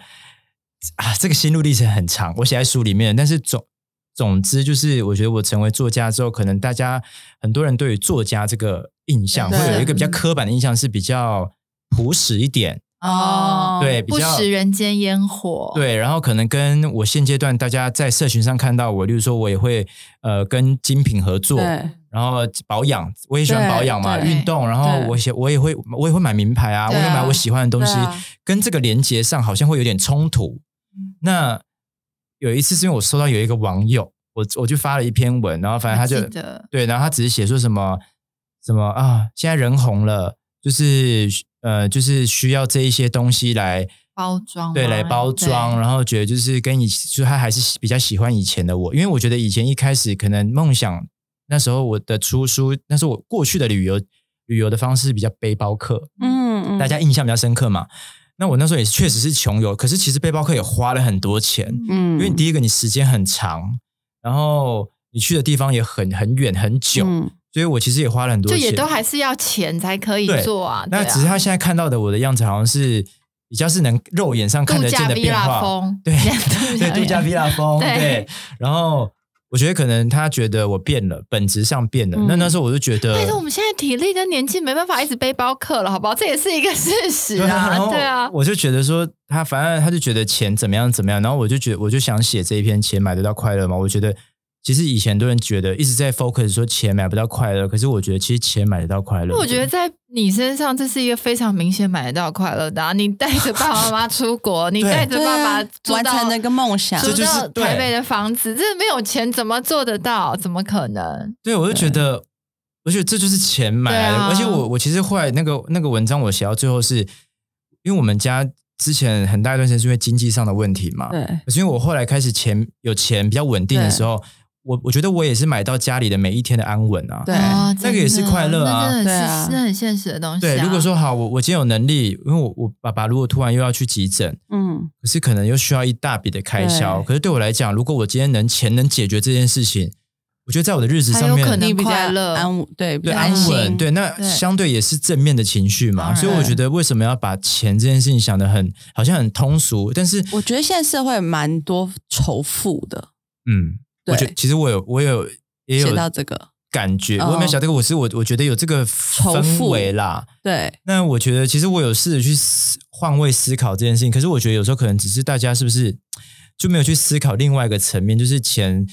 啊，这个心路历程很长，我写在书里面。但是总总之就是，我觉得我成为作家之后，可能大家很多人对于作家这个印象，会有一个比较刻板的印象，是比较朴实一点。哦，对比较食人间烟火，对，然后可能跟我现阶段大家在社群上看到我，例如说我也会呃跟精品合作，对，然后保养，我也喜欢保养嘛，运动，然后我写我也会我也会买名牌啊，我也买我喜欢的东西，啊跟这个连接上好像会有点冲突。那有一次是因为我收到有一个网友，我我就发了一篇文，然后反正他就对，然后他只是写说什么什么啊，现在人红了，就是呃就是需要这一些东西来包装吗，对，来包？装，然后觉得就是跟以，就是他还是比较喜欢以前的我，因为我觉得以前一开始可能梦想那时候我的出书，那是我过去的旅游旅游的方式比较背包客，嗯嗯，大家印象比较深刻嘛。那我那时候也确实是穷游，可是其实背包客也花了很多钱，嗯，因为你第一个你时间很长，然后你去的地方也很很远很久，嗯所以我其实也花了很多钱。就也都还是要钱才可以做啊。那只是他现在看到的我的样子，好像是比较是能肉眼上看得见的变化。对对，度假 villa 风，对对。然后我觉得可能他觉得我变了，本质上变了。嗯那那时候我就觉得，但是我们现在体力跟年纪没办法一直背包客了，好不好？这也是一个事实对啊，后对啊。我就觉得说他反正他就觉得钱怎么样怎么样，然后我就觉得我就想写这一篇钱买得到快乐嘛。我觉得其实以前很多人觉得一直在 focus 说钱买不到快乐，可是我觉得其实钱买得到快乐。我觉得在你身上，这是一个非常明显买得到快乐的、啊。你带着爸爸妈妈出国，你带着爸爸啊完成那个梦想，住这就是对到台北的房子，这没有钱怎么做得到？怎么可能？对，我就觉得，我觉得这就是钱买来的。啊而且我我其实后来那个那个文章我写到最后是，因为我们家之前很大一段时间是因为经济上的问题嘛，对，可是因为我后来开始钱有钱比较稳定的时候，我我觉得我也是买到家里的每一天的安稳啊。对啊那个也是快乐啊真的是对啊是很现实的东西、啊。对，如果说好，我我今天有能力，因为我我爸爸如果突然又要去急诊，嗯，可是可能又需要一大笔的开销。可是对我来讲，如果我今天能钱能解决这件事情，我觉得在我的日子上面还有可能你比较快乐安稳，对，对安安稳，对，那相对也是正面的情绪嘛。所以我觉得为什么要把钱这件事情想的很好像很通俗，但是我觉得现在社会蛮多仇富的，嗯，对我觉得其实我有我有也有写到这个，感觉，哦我也没有想这个，我是我我觉得有这个氛富围啦。对，那我觉得其实我有试着去思换位思考这件事情，可是我觉得有时候可能只是大家是不是就没有去思考另外一个层面，就是钱。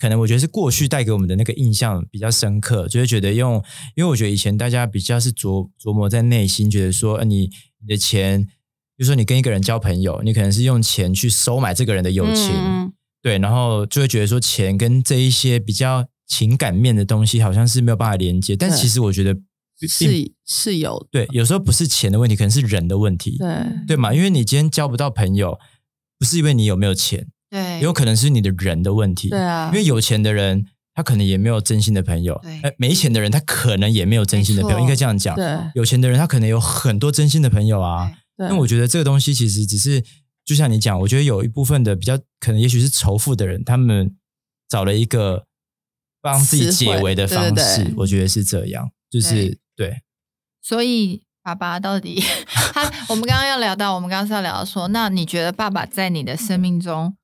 可能我觉得是过去带给我们的那个印象比较深刻，就会觉得用，因为我觉得以前大家比较是琢琢磨在内心，觉得说，呃，你你的钱，比如说你跟一个人交朋友，你可能是用钱去收买这个人的友情，嗯对，然后就会觉得说钱跟这一些比较情感面的东西好像是没有办法连接，但其实我觉得是是有对，有时候不是钱的问题，可能是人的问题，对对嘛？因为你今天交不到朋友，不是因为你有没有钱，对有可能是你的人的问题。对啊，因为有钱的人，他可能也没有真心的朋友对；呃，没钱的人，他可能也没有真心的朋友。应该这样讲。对有钱的人，他可能有很多真心的朋友啊。对那我觉得这个东西其实只是，就像你讲，我觉得有一部分的比较可能，也许是仇富的人，他们找了一个帮自己解围的方式，对对对。我觉得是这样，就是对。对。所以爸爸到底 他，我们刚刚要聊到，我们刚刚是要聊到说，那你觉得爸爸在你的生命中，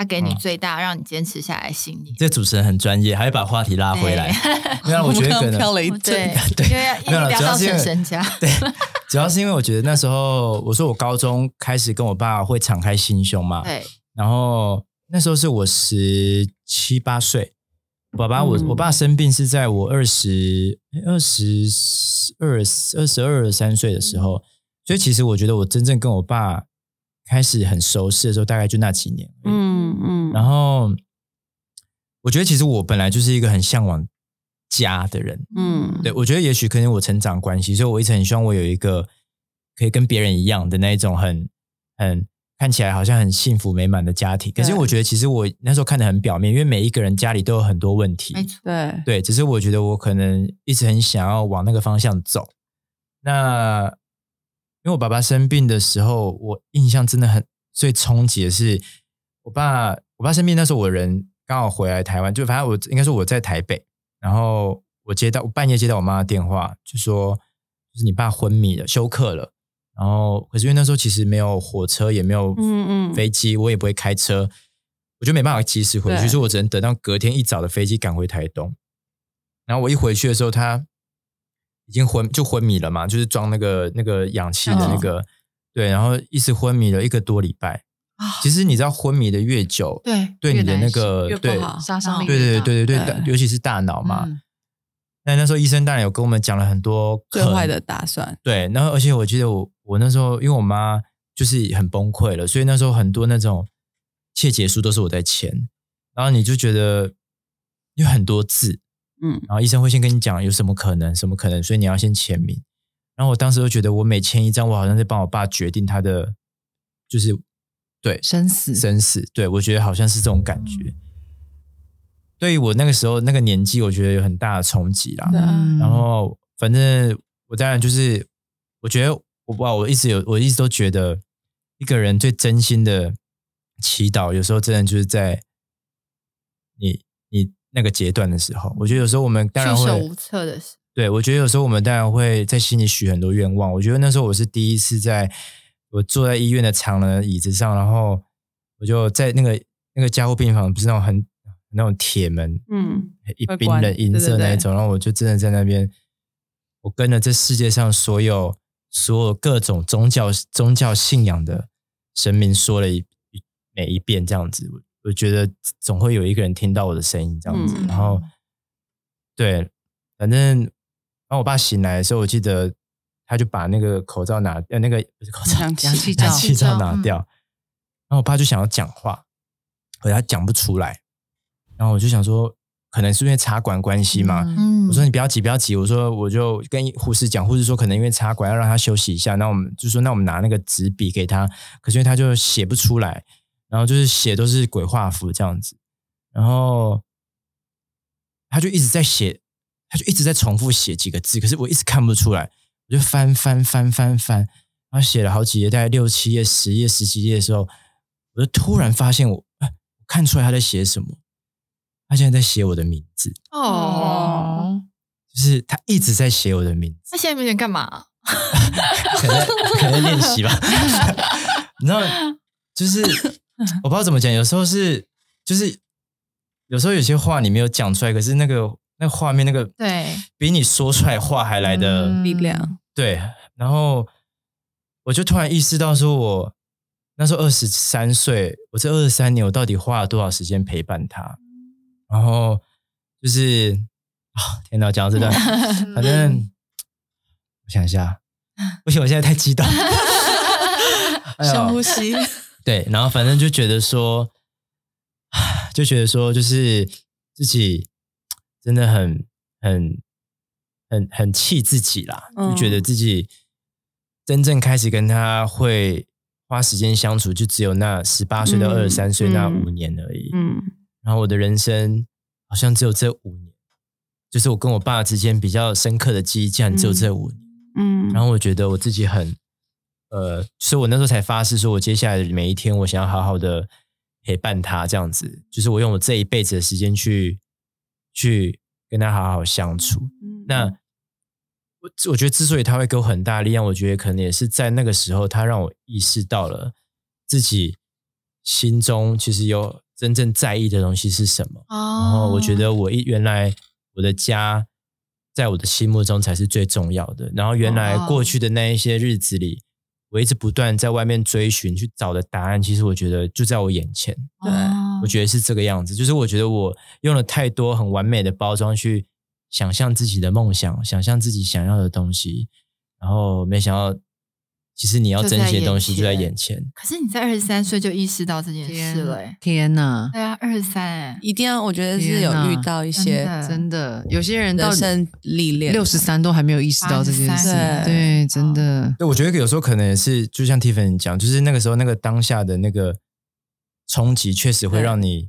他给你嗯最大让你坚持下来的信念？这主持人很专业，还会把话题拉回来。没有，我觉得 可刚刚飘能了一对阵，对因为要一要是因为婶婶家，对，主要是因为我觉得那时候我说我高中开始跟我爸会敞开心胸嘛，对，然后那时候是我十七八岁，爸爸我、嗯我爸生病是在我二十二十二二十二三岁的时候，所以其实我觉得我真正跟我爸开始很熟悉的时候，大概就那几年。嗯，嗯嗯，然后我觉得其实我本来就是一个很向往家的人，嗯对，我觉得也许可能我成长关系，所以我一直很希望我有一个可以跟别人一样的那一种很很看起来好像很幸福美满的家庭。可是我觉得其实我那时候看的很表面，因为每一个人家里都有很多问题。没错，对，对，只是我觉得我可能一直很想要往那个方向走。那因为我爸爸生病的时候，我印象真的很最冲击的是，我爸我爸生病那时候，我人刚好回来台湾，就反正我应该说我在台北，然后我接到我半夜接到我妈的电话，就说就是你爸昏迷了，休克了。然后可是因为那时候其实没有火车，也没有嗯嗯飞机，我也不会开车，我就没办法及时回去，所以我只能等到隔天一早的飞机赶回台东。然后我一回去的时候，他已经昏就昏迷了嘛，就是装那个那个氧气的那个，对，然后一直昏迷了一个多礼拜。啊。其实你知道，昏迷的越久，对对你的那个对杀伤力对对对对对对对，尤其是大脑嘛。嗯。但那时候医生当然有跟我们讲了很多可最坏的打算，对，然后而且我记得我我那时候因为我妈就是很崩溃了，所以那时候很多那种切结书都是我在签，然后你就觉得有很多字，嗯然后医生会先跟你讲有什么可能，什么可能，所以你要先签名。然后我当时就觉得我每签一张，我好像在帮我爸决定他的就是对生死生死，对我觉得好像是这种感觉。对于我那个时候那个年纪，我觉得有很大的冲击啦。然后反正我当然就是，我觉得我不知道，我一直有，我一直都觉得一个人最真心的祈祷，有时候真的就是在你你那个阶段的时候，我觉得有时候我们当然会束手无策的事。对，我觉得有时候我们当然会在心里许很多愿望。我觉得那时候我是第一次在我坐在医院的长的椅子上，然后我就在那个那个加护病房，不是那种很那种铁门，嗯，一冰冷银色对对对那一种，然后我就真的在那边，我跟了这世界上所有所有各种宗教宗教信仰的神明说了一一每一遍这样子，我我觉得总会有一个人听到我的声音这样子，嗯然后对，反正当我爸醒来的时候，我记得他就把那个口罩拿呃那个不是口罩氧气氧气罩氧气罩拿嗯掉，然后我爸就想要讲话，可是他讲不出来，然后我就想说，可能是因为插管关系嘛。嗯我说你不要急，不要急。我说我就跟护士讲，护士说可能因为插管要让他休息一下。那我们就说那我们拿那个纸笔给他，可是因为他就写不出来，然后就是写都是鬼画符这样子，然后他就一直在写，他就一直在重复写几个字，可是我一直看不出来，我就翻翻翻翻翻，然后写了好几页，大概六七页、十页、十几页的时候，我就突然发现我，哎，我看出来他在写什么，他现在在写我的名字。哦，就是他一直在写我的名字，他现在面前干嘛？可能可能练习吧。你知道，就是我不知道怎么讲，有时候是就是有时候有些话你没有讲出来，可是那个那个画面那个对，比你说出来话还来的、嗯力量，对。然后我就突然意识到，说我那时候二十三岁，我这二十三年我到底花了多少时间陪伴他？然后就是啊，天哪，讲到这段。反正 我想一下，不行，我现在太激动。深呼吸，对，然后反正就觉得说，就觉得说，就是自己真的很很很很气自己啦，就觉得自己真正开始跟他会花时间相处，就只有那十八岁到嗯二十三岁那嗯五年而已。嗯然后我的人生好像只有这五年，就是我跟我爸之间比较深刻的记忆，竟然只有这五年。嗯，然后我觉得我自己很，呃，所以我那时候才发誓说，我接下来的每一天，我想要好好的陪伴他，这样子，就是我用我这一辈子的时间去去跟他好好相处。嗯那我我觉得之所以他会给我很大力量，我觉得可能也是在那个时候，他让我意识到了自己心中其实有真正在意的东西是什么。哦然后我觉得我一原来我的家在我的心目中才是最重要的。然后原来哦过去的那一些日子里，我一直不断在外面追寻去找的答案，其实我觉得就在我眼前。对哦我觉得是这个样子，就是我觉得我用了太多很完美的包装去想象自己的梦想，想象自己想要的东西，然后没想到，其实你要珍惜的东西就在眼前。可是你在二十三岁就意识到这件事了、欸，天哪，对啊，二十三，哎，一定要，我觉得是有遇到一些真的。真的，有些人到人生历练，六十三都还没有意识到这件事，83对，真的，对，我觉得有时候可能也是，就像 Tiffany 讲，就是那个时候那个当下的那个冲击，确实会对。让你，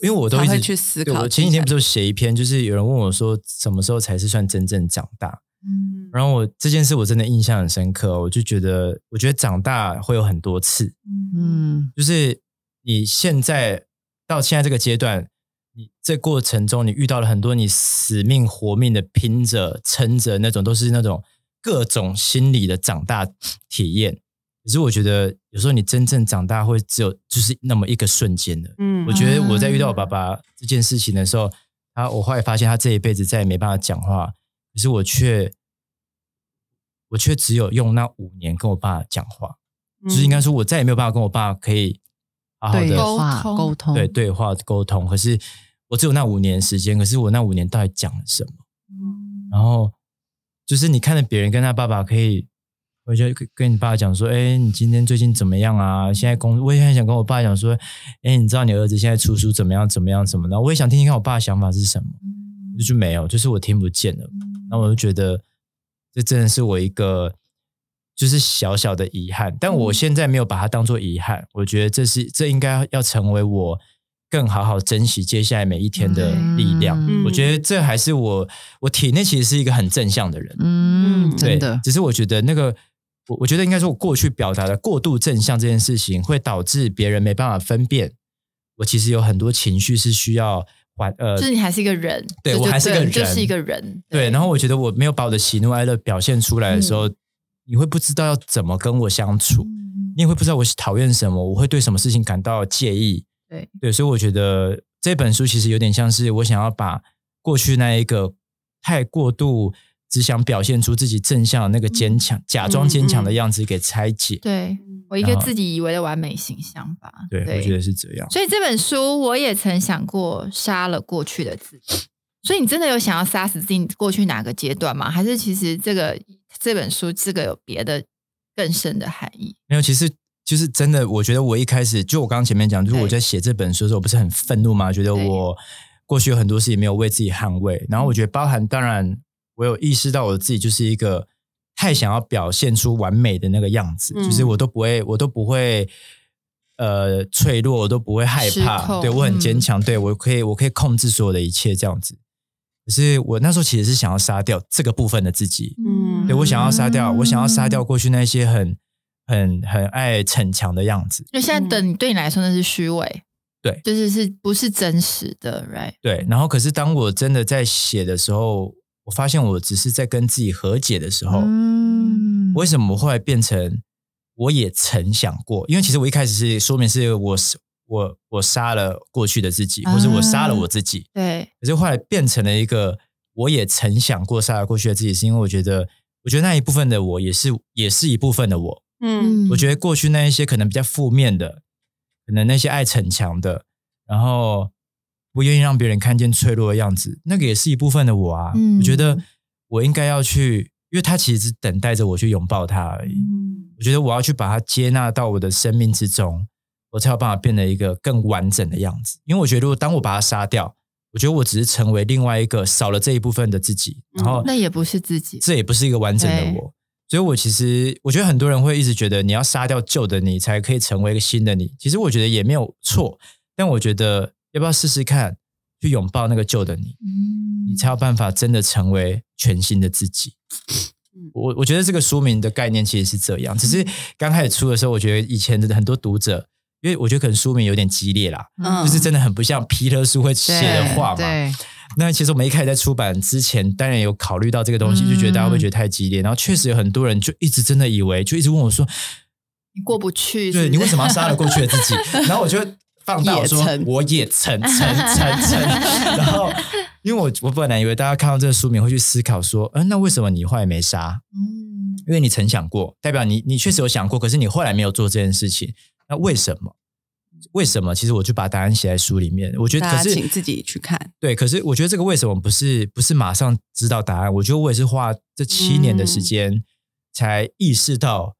因为我都一直去思考我前几天不是有写一篇，就是有人问我说，什么时候才是算真正长大？嗯。然后我这件事我真的印象很深刻哦，我就觉得，我觉得长大会有很多次，嗯。嗯，就是你现在到现在这个阶段，你这过程中你遇到了很多你死命活命的拼着撑着那种，都是那种各种心理的长大体验。可是我觉得有时候你真正长大会只有就是那么一个瞬间的。嗯。我觉得我在遇到我爸爸这件事情的时候，他我后来发现他这一辈子再也没办法讲话，可是我却我却只有用那五年跟我爸讲话，就是应该说我再也没有办法跟我爸可以好好的话沟通沟通，对对话沟通。可是我只有那五年时间，可是我那五年到底讲了什么？然后就是你看着别人跟他爸爸可以，我就跟跟你爸讲说，哎，你今天最近怎么样啊？现在工，我也很想跟我爸讲说，哎，你知道你儿子现在出书怎么样怎么样怎么的？我也想听听看我爸的想法是什么，就是没有，就是我听不见了。那我就觉得这真的是我一个就是小小的遗憾，但我现在没有把它当做遗憾，我觉得这是这应该要成为我更好好珍惜接下来每一天的力量。嗯我觉得这还是我我体内其实是一个很正向的人，嗯，嗯真的，只是我觉得那个。我我觉得应该说，我过去表达的过度正向这件事情，会导致别人没办法分辨。我其实有很多情绪是需要缓呃就是你还是一个人，对我还是一个人就是一个人，对，然后我觉得我没有把我的喜怒哀乐表现出来的时候，你会不知道要怎么跟我相处，嗯。你也会不知道我讨厌什么，我会对什么事情感到介意。对。对，所以我觉得这本书其实有点像是我想要把过去那一个太过度只想表现出自己正向的那个坚强、假装坚强的样子给拆解。对我一个自己以为的完美形象吧，对，我觉得是这样。所以这本书我也曾想过杀了过去的自己。所以你真的有想要杀死自己过去哪个阶段吗？还是其实这个这本书这个有别的更深的含义？没有，其实就是真的，我觉得我一开始就我刚刚前面讲，就是我在写这本书的时候，不是很愤怒吗？觉得我过去有很多事情没有为自己捍卫，然后我觉得包含当然，我有意识到我自己就是一个太想要表现出完美的那个样子，嗯就是我都不会，我都不会。呃，脆弱我都不会害怕，控对我很嗯坚强，对我可以，我可以控制所有的一切，这样子。可是我那时候其实是想要杀掉这个部分的自己，嗯对我想要杀掉，我想要杀掉过去那些很很很爱逞强的样子。就现在的你对你来说那是虚伪，对就是是不是真实的，right？对，然后可是当我真的在写的时候，我发现我只是在跟自己和解的时候，嗯，为什么我后来变成我也曾想过？因为其实我一开始是说明是我是我我杀了过去的自己，或是我杀了我自己，对，可是后来变成了一个我也曾想过杀了过去的自己，是因为我觉得，我觉得那一部分的我也是也是一部分的我。嗯我觉得过去那一些可能比较负面的，可能那些爱逞强的，然后不愿意让别人看见脆弱的样子，那个也是一部分的我啊。嗯我觉得我应该要去，因为他其实只等待着我去拥抱他而已。我觉得我要去把它接纳到我的生命之中，我才有办法变得一个更完整的样子。因为我觉得，如果当我把它杀掉，我觉得我只是成为另外一个少了这一部分的自己，然后那也不是自己，这也不是一个完整的我。所以，我其实我觉得很多人会一直觉得你要杀掉旧的你，才可以成为一个新的你。其实我觉得也没有错，但我觉得要不要试试看，去拥抱那个旧的你，嗯。你才有办法真的成为全新的自己。我我觉得这个书名的概念其实是这样，只是刚开始出的时候，我觉得以前的很多读者，因为我觉得可能书名有点激烈啦，嗯。就是真的很不像皮特书会写的话嘛。那其实我们一开始在出版之前，当然有考虑到这个东西，嗯。就觉得大家会觉得太激烈，然后确实有很多人就一直真的以为，就一直问我说，你过不去，对你为什么要杀了过去的自己？然后我就放大我说也曾我也曾曾曾曾，然后因为我我本来以为大家看到这个书名会去思考说，嗯、那为什么你后来没杀？嗯，因为你曾想过，代表你你确实有想过，可是你后来没有做这件事情，那为什么？为什么？其实我就把答案写在书里面。我觉得，大可是请自己去看。对，可是我觉得这个为什么不是不是马上知道答案？我觉得我也是花这七年的时嗯间才意识到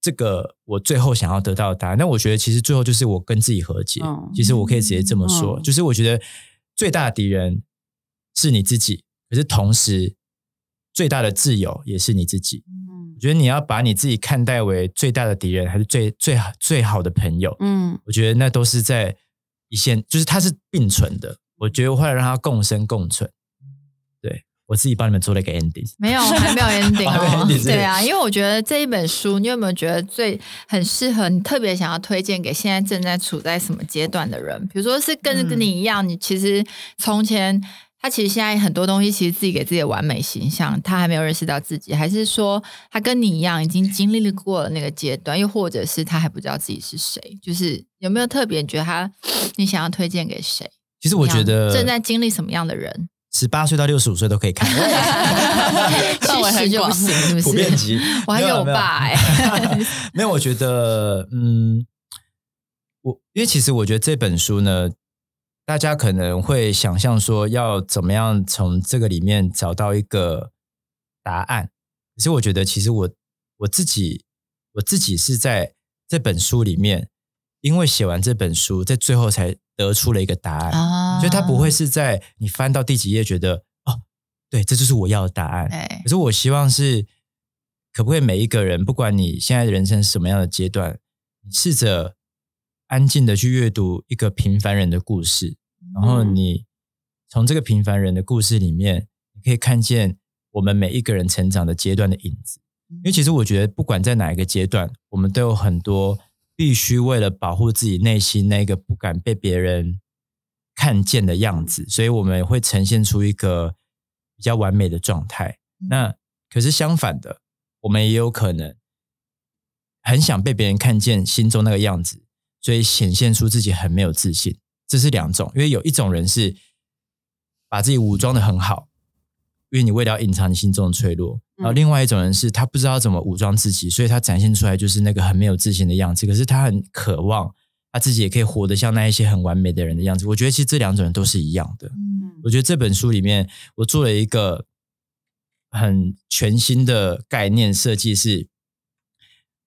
这个我最后想要得到的答案。那我觉得其实最后就是我跟自己和解。嗯其实我可以直接这么说，嗯就是我觉得最大的敌人是你自己，可是同时最大的自由也是你自己。嗯我觉得你要把你自己看待为最大的敌人，还是最最好最好的朋友？嗯我觉得那都是在一线，就是它是并存的。我觉得我会让它共生共存。对我自己帮你们做了一个 ending，没有，还没有 ending。对啊，因为我觉得这一本书，你有没有觉得最很适合你，特别想要推荐给现在正在处在什么阶段的人？比如说是跟嗯跟你一样，你其实从前他其实现在很多东西，其实自己给自己的完美形象，他还没有认识到自己，还是说他跟你一样已经经历过了那个阶段，又或者是他还不知道自己是谁？就是有没有特别你觉得他你想要推荐给谁？其实我觉得正在经历什么样的人？十八岁到六十五岁都可以看，七十就不行，是不是？普遍级。我还没有有我爸哎、没有，我觉得，嗯，我因为其实我觉得这本书呢，大家可能会想象说要怎么样从这个里面找到一个答案，可是我觉得其实我我自己我自己是在这本书里面，因为写完这本书，在最后才得出了一个答案。啊所以它不会是在你翻到第几页觉得哦，对，这就是我要的答案。哎可是我希望是，可不可以每一个人，不管你现在人生是什么样的阶段，你试着安静的去阅读一个平凡人的故事，然后嗯你从这个平凡人的故事里面，你可以看见我们每一个人成长的阶段的影子。因为其实我觉得，不管在哪一个阶段，我们都有很多必须为了保护自己内心那个不敢被别人看见的样子，所以我们会呈现出一个比较完美的状态。那可是相反的，我们也有可能很想被别人看见心中那个样子，所以显现出自己很没有自信。这是两种，因为有一种人是把自己武装的很好，因为你为了要隐藏你心中的脆弱；然后另外一种人是他不知道怎么武装自己，所以他展现出来就是那个很没有自信的样子。可是他很渴望他自己也可以活得像那一些很完美的人的样子。我觉得其实这两种人都是一样的。嗯我觉得这本书里面，我做了一个很全新的概念设计，是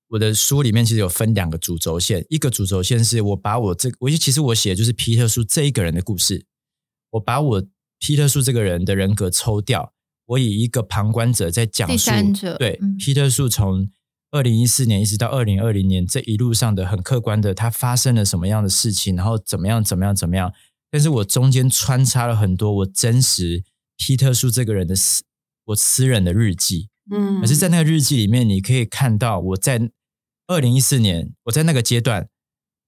我的书里面其实有分两个主轴线，一个主轴线是我把我这，我其实我写的就是皮特叔这一个人的故事，我把我皮特树这个人的人格抽掉，我以一个旁观者在讲第述三者对、嗯皮特树从。二零一四年一直到二零二零年这一路上的很客观的，他发生了什么样的事情，然后怎么样怎么样怎么样，但是我中间穿插了很多我真实皮特树这个人的私我私人的日记，嗯可是，在那个日记里面，你可以看到我在二零一四年我在那个阶段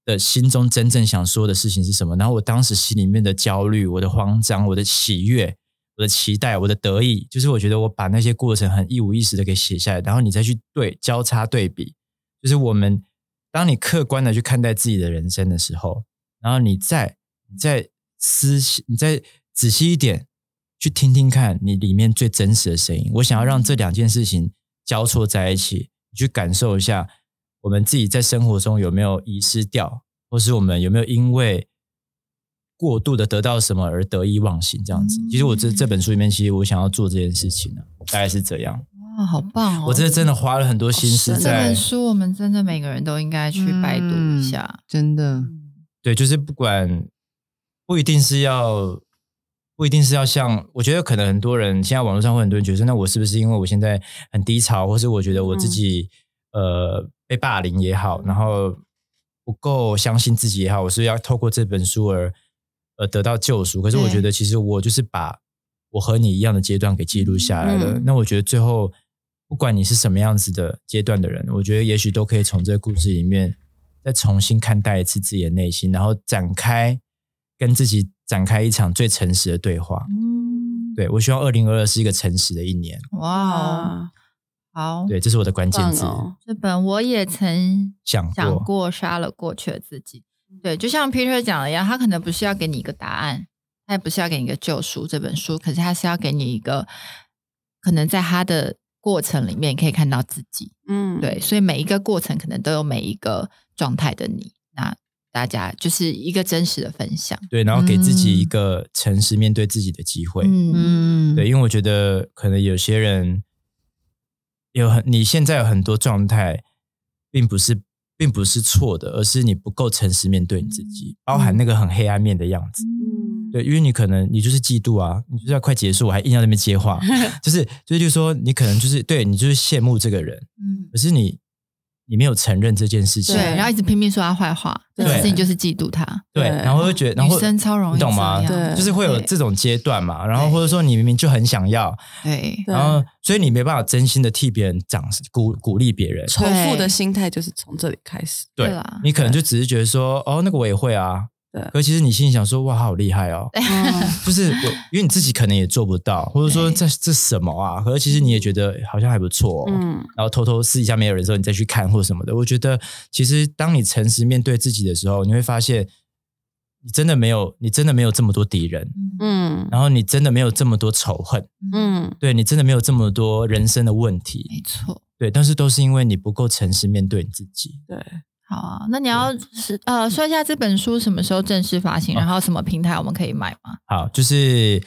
的心中真正想说的事情是什么，然后我当时心里面的焦虑、我的慌张、我的喜悦、我的期待、我的得意，就是我觉得我把那些过程很一五一十的给写下来，然后你再去对交叉对比，就是我们当你客观的去看待自己的人生的时候，然后你再你再思你再仔细一点去听听看你里面最真实的声音。我想要让这两件事情交错在一起，你去感受一下我们自己在生活中有没有遗失掉，或是我们有没有因为过度的得到什么而得意忘形这样子。其实我这这本书里面，其实我想要做这件事情呢，大概是这样。哇，好棒哦！我这真的花了很多心思这在本书，我们真的每个人都应该去拜读一下。真的，对，就是不管不一定是要，不一定是要像，我觉得可能很多人现在网络上会很多人觉得，那我是不是因为我现在很低潮，或是我觉得我自己、呃被霸凌也好，然后不够相信自己也好，我是要透过这本书而而得到救赎。可是我对觉得其实我就是把我和你一样的阶段给记录下来了。嗯那我觉得最后不管你是什么样子的阶段的人，我觉得也许都可以从这个故事里面再重新看待一次自己的内心，然后展开跟自己展开一场最诚实的对话。嗯，对我希望二零二二是一个诚实的一年。哇好，对，这是我的关键字。这本我也曾想过想过杀了过去的自己。对，就像 Peter 讲的一样，他可能不是要给你一个答案，他也不是要给你一个救赎这本书，可是他是要给你一个可能在他的过程里面可以看到自己。嗯，对，所以每一个过程可能都有每一个状态的你。那大家就是一个真实的分享。对，然后给自己一个诚实面对自己的机会。嗯，嗯，对，因为我觉得可能有些人有很，你现在有很多状态，并不是并不是错的，而是你不够诚实面对你自己，包含那个很黑暗面的样子。嗯，对，因为你可能你就是嫉妒啊，你就是要快结束，我还硬要在那边接话，就是就是就是说你可能就是对你就是羡慕这个人，嗯，可是你你没有承认这件事情，对，然后一直拼命说他坏话，对。但其实你就是嫉妒他。对，对。然后就觉得，然后女生超容易你懂吗？对。就是会有这种阶段嘛，然后或者说你明明就很想要，对。对。然后所以你没办法真心的替别人掌鼓鼓励别人，仇富的心态就是从这里开始。对对啦。你可能就只是觉得说，哦，那个我也会啊，对。可其实你心里想说，哇，好厉害哦，嗯。就是我，因为你自己可能也做不到，或者说对。这这什么啊？可是其实你也觉得好像还不错、哦，嗯，然后偷偷私底下没有人的时候，你再去看或什么的。我觉得其实当你诚实面对自己的时候，你会发现你真的没有，你真的没有这么多敌人，嗯。然后你真的没有这么多仇恨，嗯。对你真的没有这么多人生的问题，没错。对，但是都是因为你不够诚实面对你自己。对，好啊，那你要是呃说一下这本书什么时候正式发行，然后什么平台我们可以买吗？好，就是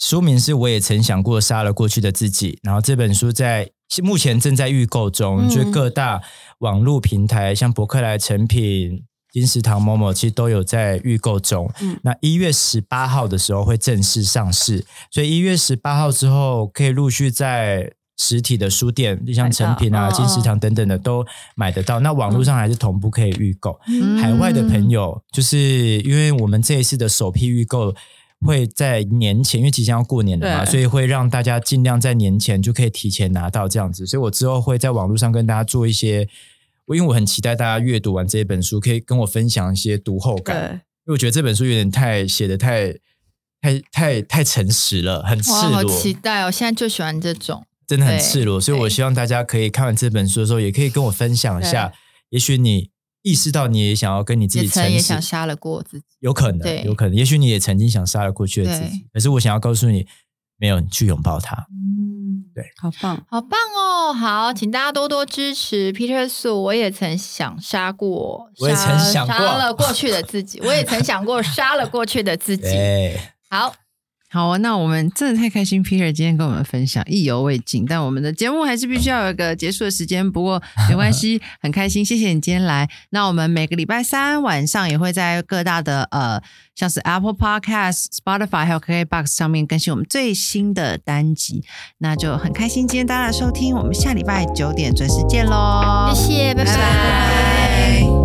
书名是我也曾想过杀了过去的自己，然后这本书在目前正在预购中，嗯就是各大网络平台，像博客来、成品、金石堂、某某，其实都有在预购中。嗯那一月十八号的时候会正式上市，所以一月十八号之后可以陆续在。实体的书店，就像成品啊、金石堂等等的都买得到。那网络上还是同步可以预购。嗯海外的朋友，就是因为我们这一次的首批预购会在年前，因为即将要过年了嘛，所以会让大家尽量在年前就可以提前拿到这样子。所以我之后会在网络上跟大家做一些，我因为我很期待大家阅读完这一本书，可以跟我分享一些读后感，因，为我觉得这本书有点太写的太。太太太诚实了，很赤裸，期待哦！现在就喜欢这种，真的很赤裸，所以我希望大家可以看完这本书的时候，也可以跟我分享一下，也许你意识到你也想要跟你自己诚实曾也想，杀了过自己。有可能，对有可能，也许你也曾经想杀了过去的自己，可是我想要告诉你，没有，你去拥抱它。嗯，对，好棒，好棒哦！好，请大家多多支持 Peter Su。我也曾想杀过，我也曾杀想过杀了过去的自己，我也曾想过杀了过去的自己。对，好，好啊，那我们真的太开心，Peter 今天跟我们分享意犹未尽，但我们的节目还是必须要有一个结束的时间。不过没关系，很开心，谢谢你今天来。那我们每个礼拜三晚上也会在各大的呃，像是 Apple Podcast、Spotify 还有 KKBox 上面更新我们最新的单集。那就很开心今天大家的收听，我们下礼拜九点准时见喽，谢谢，拜拜。